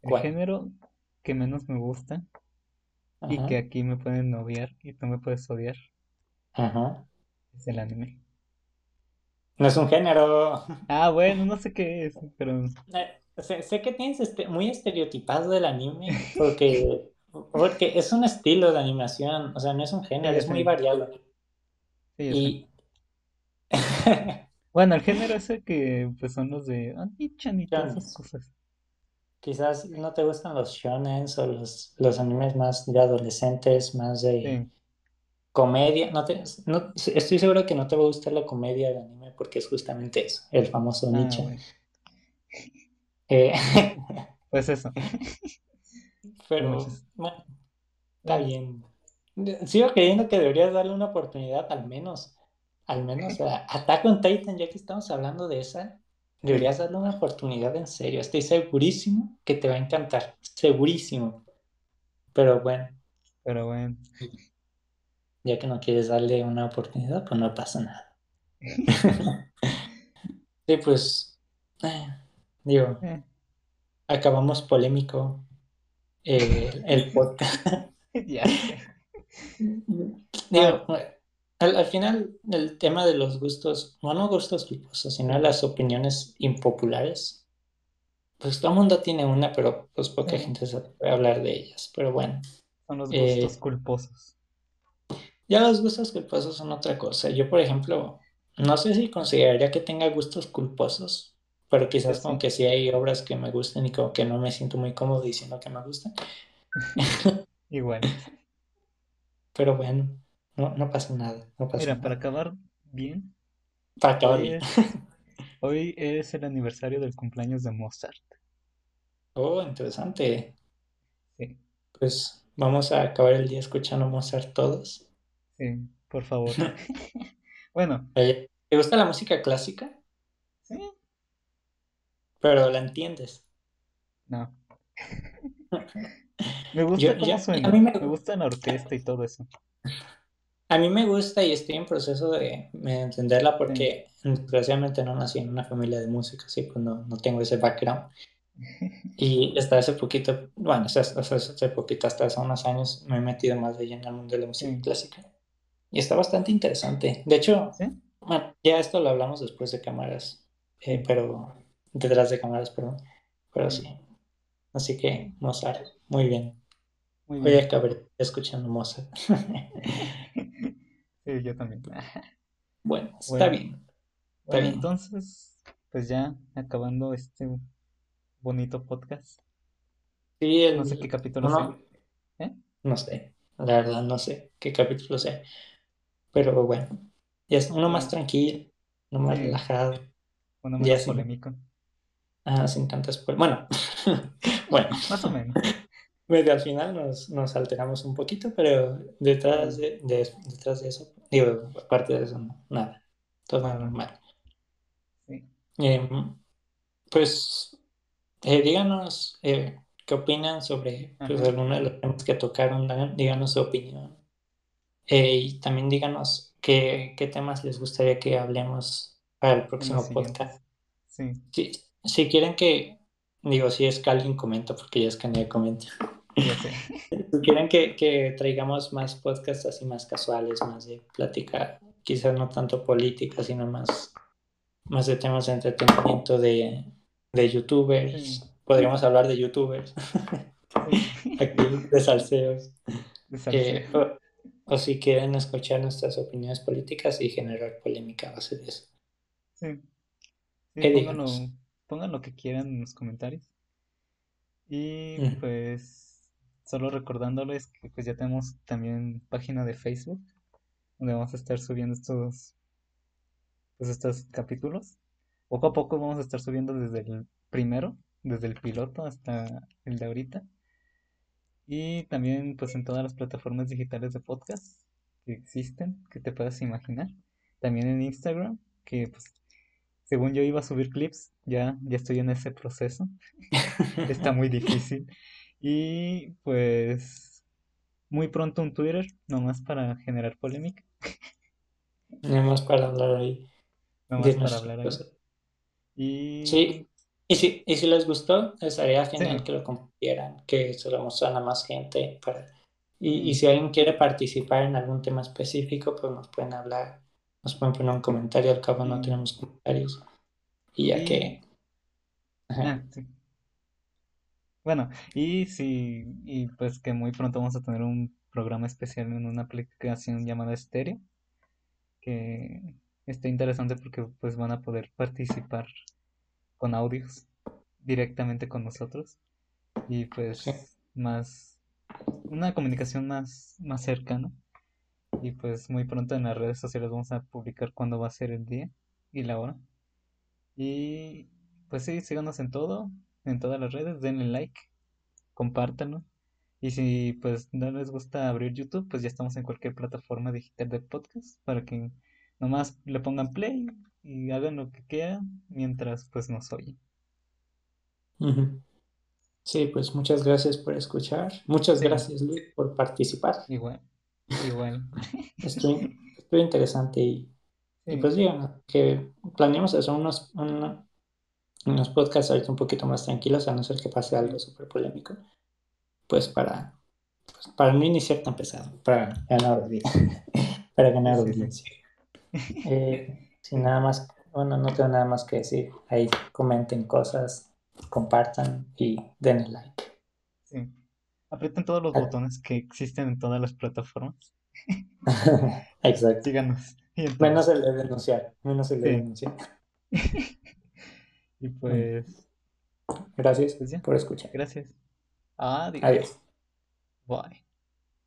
El género que menos me gusta y que aquí me pueden odiar y tú me puedes odiar Ajá. es el anime. No es un género. Ah, bueno, no sé qué es, pero... Eh, sé, que tienes este, muy estereotipado del anime porque, porque es un estilo de animación, o sea, no es un género, es muy variable. Sí, y... bueno, el género ese que pues son los de Anichan y todas esas cosas. Quizás no te gustan los shonen o los, los animes más de adolescentes, más de comedia. No te, no, estoy seguro que no te va a gustar la comedia de anime porque es justamente eso, el famoso ah. Eh, pues eso. Pero, bueno, está bien. Sigo creyendo que deberías darle una oportunidad al menos. Al menos a Attack on Titan, ya que estamos hablando de esa. Deberías darle una oportunidad en serio. Estoy segurísimo que te va a encantar. Segurísimo. Pero bueno. Pero bueno. Ya que no quieres darle una oportunidad, pues no pasa nada. sí, pues. Eh, digo. Eh. Acabamos polémico eh, el podcast. ya. digo, al, final, el tema de los gustos, no, no gustos culposos, sino las opiniones impopulares, pues todo el mundo tiene una, pero pues poca gente se puede hablar de ellas. Pero bueno. Son los gustos eh, culposos. Ya los gustos culposos son otra cosa. Yo, por ejemplo, no sé si consideraría que tenga gustos culposos, pero quizás como que sí hay obras que me gusten y como que no me siento muy cómodo diciendo que me gustan. Igual. Pero bueno. No, no pasa nada. Mira, para acabar bien. Para acabar bien. hoy es el aniversario del cumpleaños de Mozart. Oh, interesante. Sí. Pues vamos a acabar el día escuchando Mozart todos. Sí, por favor. bueno. ¿te gusta la música clásica? Sí. Pero la entiendes. No. me gusta cómo suena. me... me gusta la orquesta y todo eso. A mí me gusta y estoy en proceso de, entenderla porque desgraciadamente no nací en una familia de música, así pues no, tengo ese background. Y hasta hace poquito, bueno, hasta, hace poquito, hasta hace unos años me he metido más de lleno en el mundo de la música clásica. Y está bastante interesante. De hecho, bueno, ya esto lo hablamos después de cámaras, eh, pero detrás de cámaras, perdón. Pero sí. Así que Mozart, muy bien. Voy a acabar escuchando Mozart. sí, yo también. Bueno, está bien. bueno, entonces, pues ya acabando este bonito podcast. Sí, no sé qué capítulo sea. ¿Eh? No sé, la verdad no sé qué capítulo sea. Pero bueno, ya es uno más tranquilo, uno más relajado. Uno más polémico. Ah, sin tantas... Bueno, bueno. Más o menos medio al final nos, nos, alteramos un poquito, pero detrás de, detrás de eso, digo, aparte de eso, nada, todo normal. Em, pues eh, díganos eh, qué opinan sobre pues, alguno de los temas que tocaron, díganos su opinión. Eh, y también díganos qué, qué, temas les gustaría que hablemos para el próximo podcast. Sí. Si, si quieren que, digo, si es que alguien comenta, porque ya es que nadie comenta. Si quieren que, que, traigamos más podcasts así más casuales, más de plática, quizás no tanto política, sino más, más de temas de entretenimiento de, de youtubers. Podríamos hablar de youtubers. aquí de salseos. Eh, o, si quieren escuchar nuestras opiniones políticas y generar polémica a base de eso. Sí. pónganlo, pongan lo que quieran en los comentarios. Y pues solo recordándoles que pues ya tenemos también página de Facebook donde vamos a estar subiendo estos pues estos capítulos. Poco a poco vamos a estar subiendo desde el primero, desde el piloto hasta el de ahorita. Y también pues en todas las plataformas digitales de podcast que existen, que te puedas imaginar. También en Instagram, que pues según yo iba a subir clips, ya, ya estoy en ese proceso. Está muy difícil. Y pues muy pronto un Twitter, nomás para generar polémica. Nomás para hablar ahí. Nomás para hablar ahí. Y... Sí, y si, y si les gustó, estaría genial que lo compartieran, que se lo mostraran a más gente. Para... Y, y, si alguien quiere participar en algún tema específico, pues nos pueden hablar, nos pueden poner un comentario, al cabo no tenemos comentarios. Y ya que... Ah, bueno, y sí, y pues que muy pronto vamos a tener un programa especial en una aplicación llamada Stereo, que está interesante porque pues van a poder participar con audios directamente con nosotros. Y pues más una comunicación más más cercana y pues muy pronto en las redes sociales vamos a publicar cuándo va a ser el día y la hora y pues sí síganos en todo en todas las redes denle like compártanlo y si pues no les gusta abrir YouTube pues ya estamos en cualquier plataforma digital de podcast para que nomás le pongan play y hagan lo que quieran mientras pues nos oyen. Sí, pues muchas gracias por escuchar. Muchas gracias, Luis, por participar. Igual, igual. estoy, estoy interesante y, pues digan que planeamos hacer unos, unos podcasts ahorita un poquito más tranquilos, a no ser que pase algo súper polémico. Pues para, pues, para no iniciar tan pesado, para ganar audiencia. para ganar audiencia. Eh, sin nada más, bueno, no tengo nada más que decir. Ahí comenten cosas, compartan y denle like. Aprieten todos los ah. botones que existen en todas las plataformas. Exacto. Síganos. Menos el de denunciar. Menos el de denunciar. y pues. Gracias pues por escuchar. Gracias. Adiós. Adiós. Bye.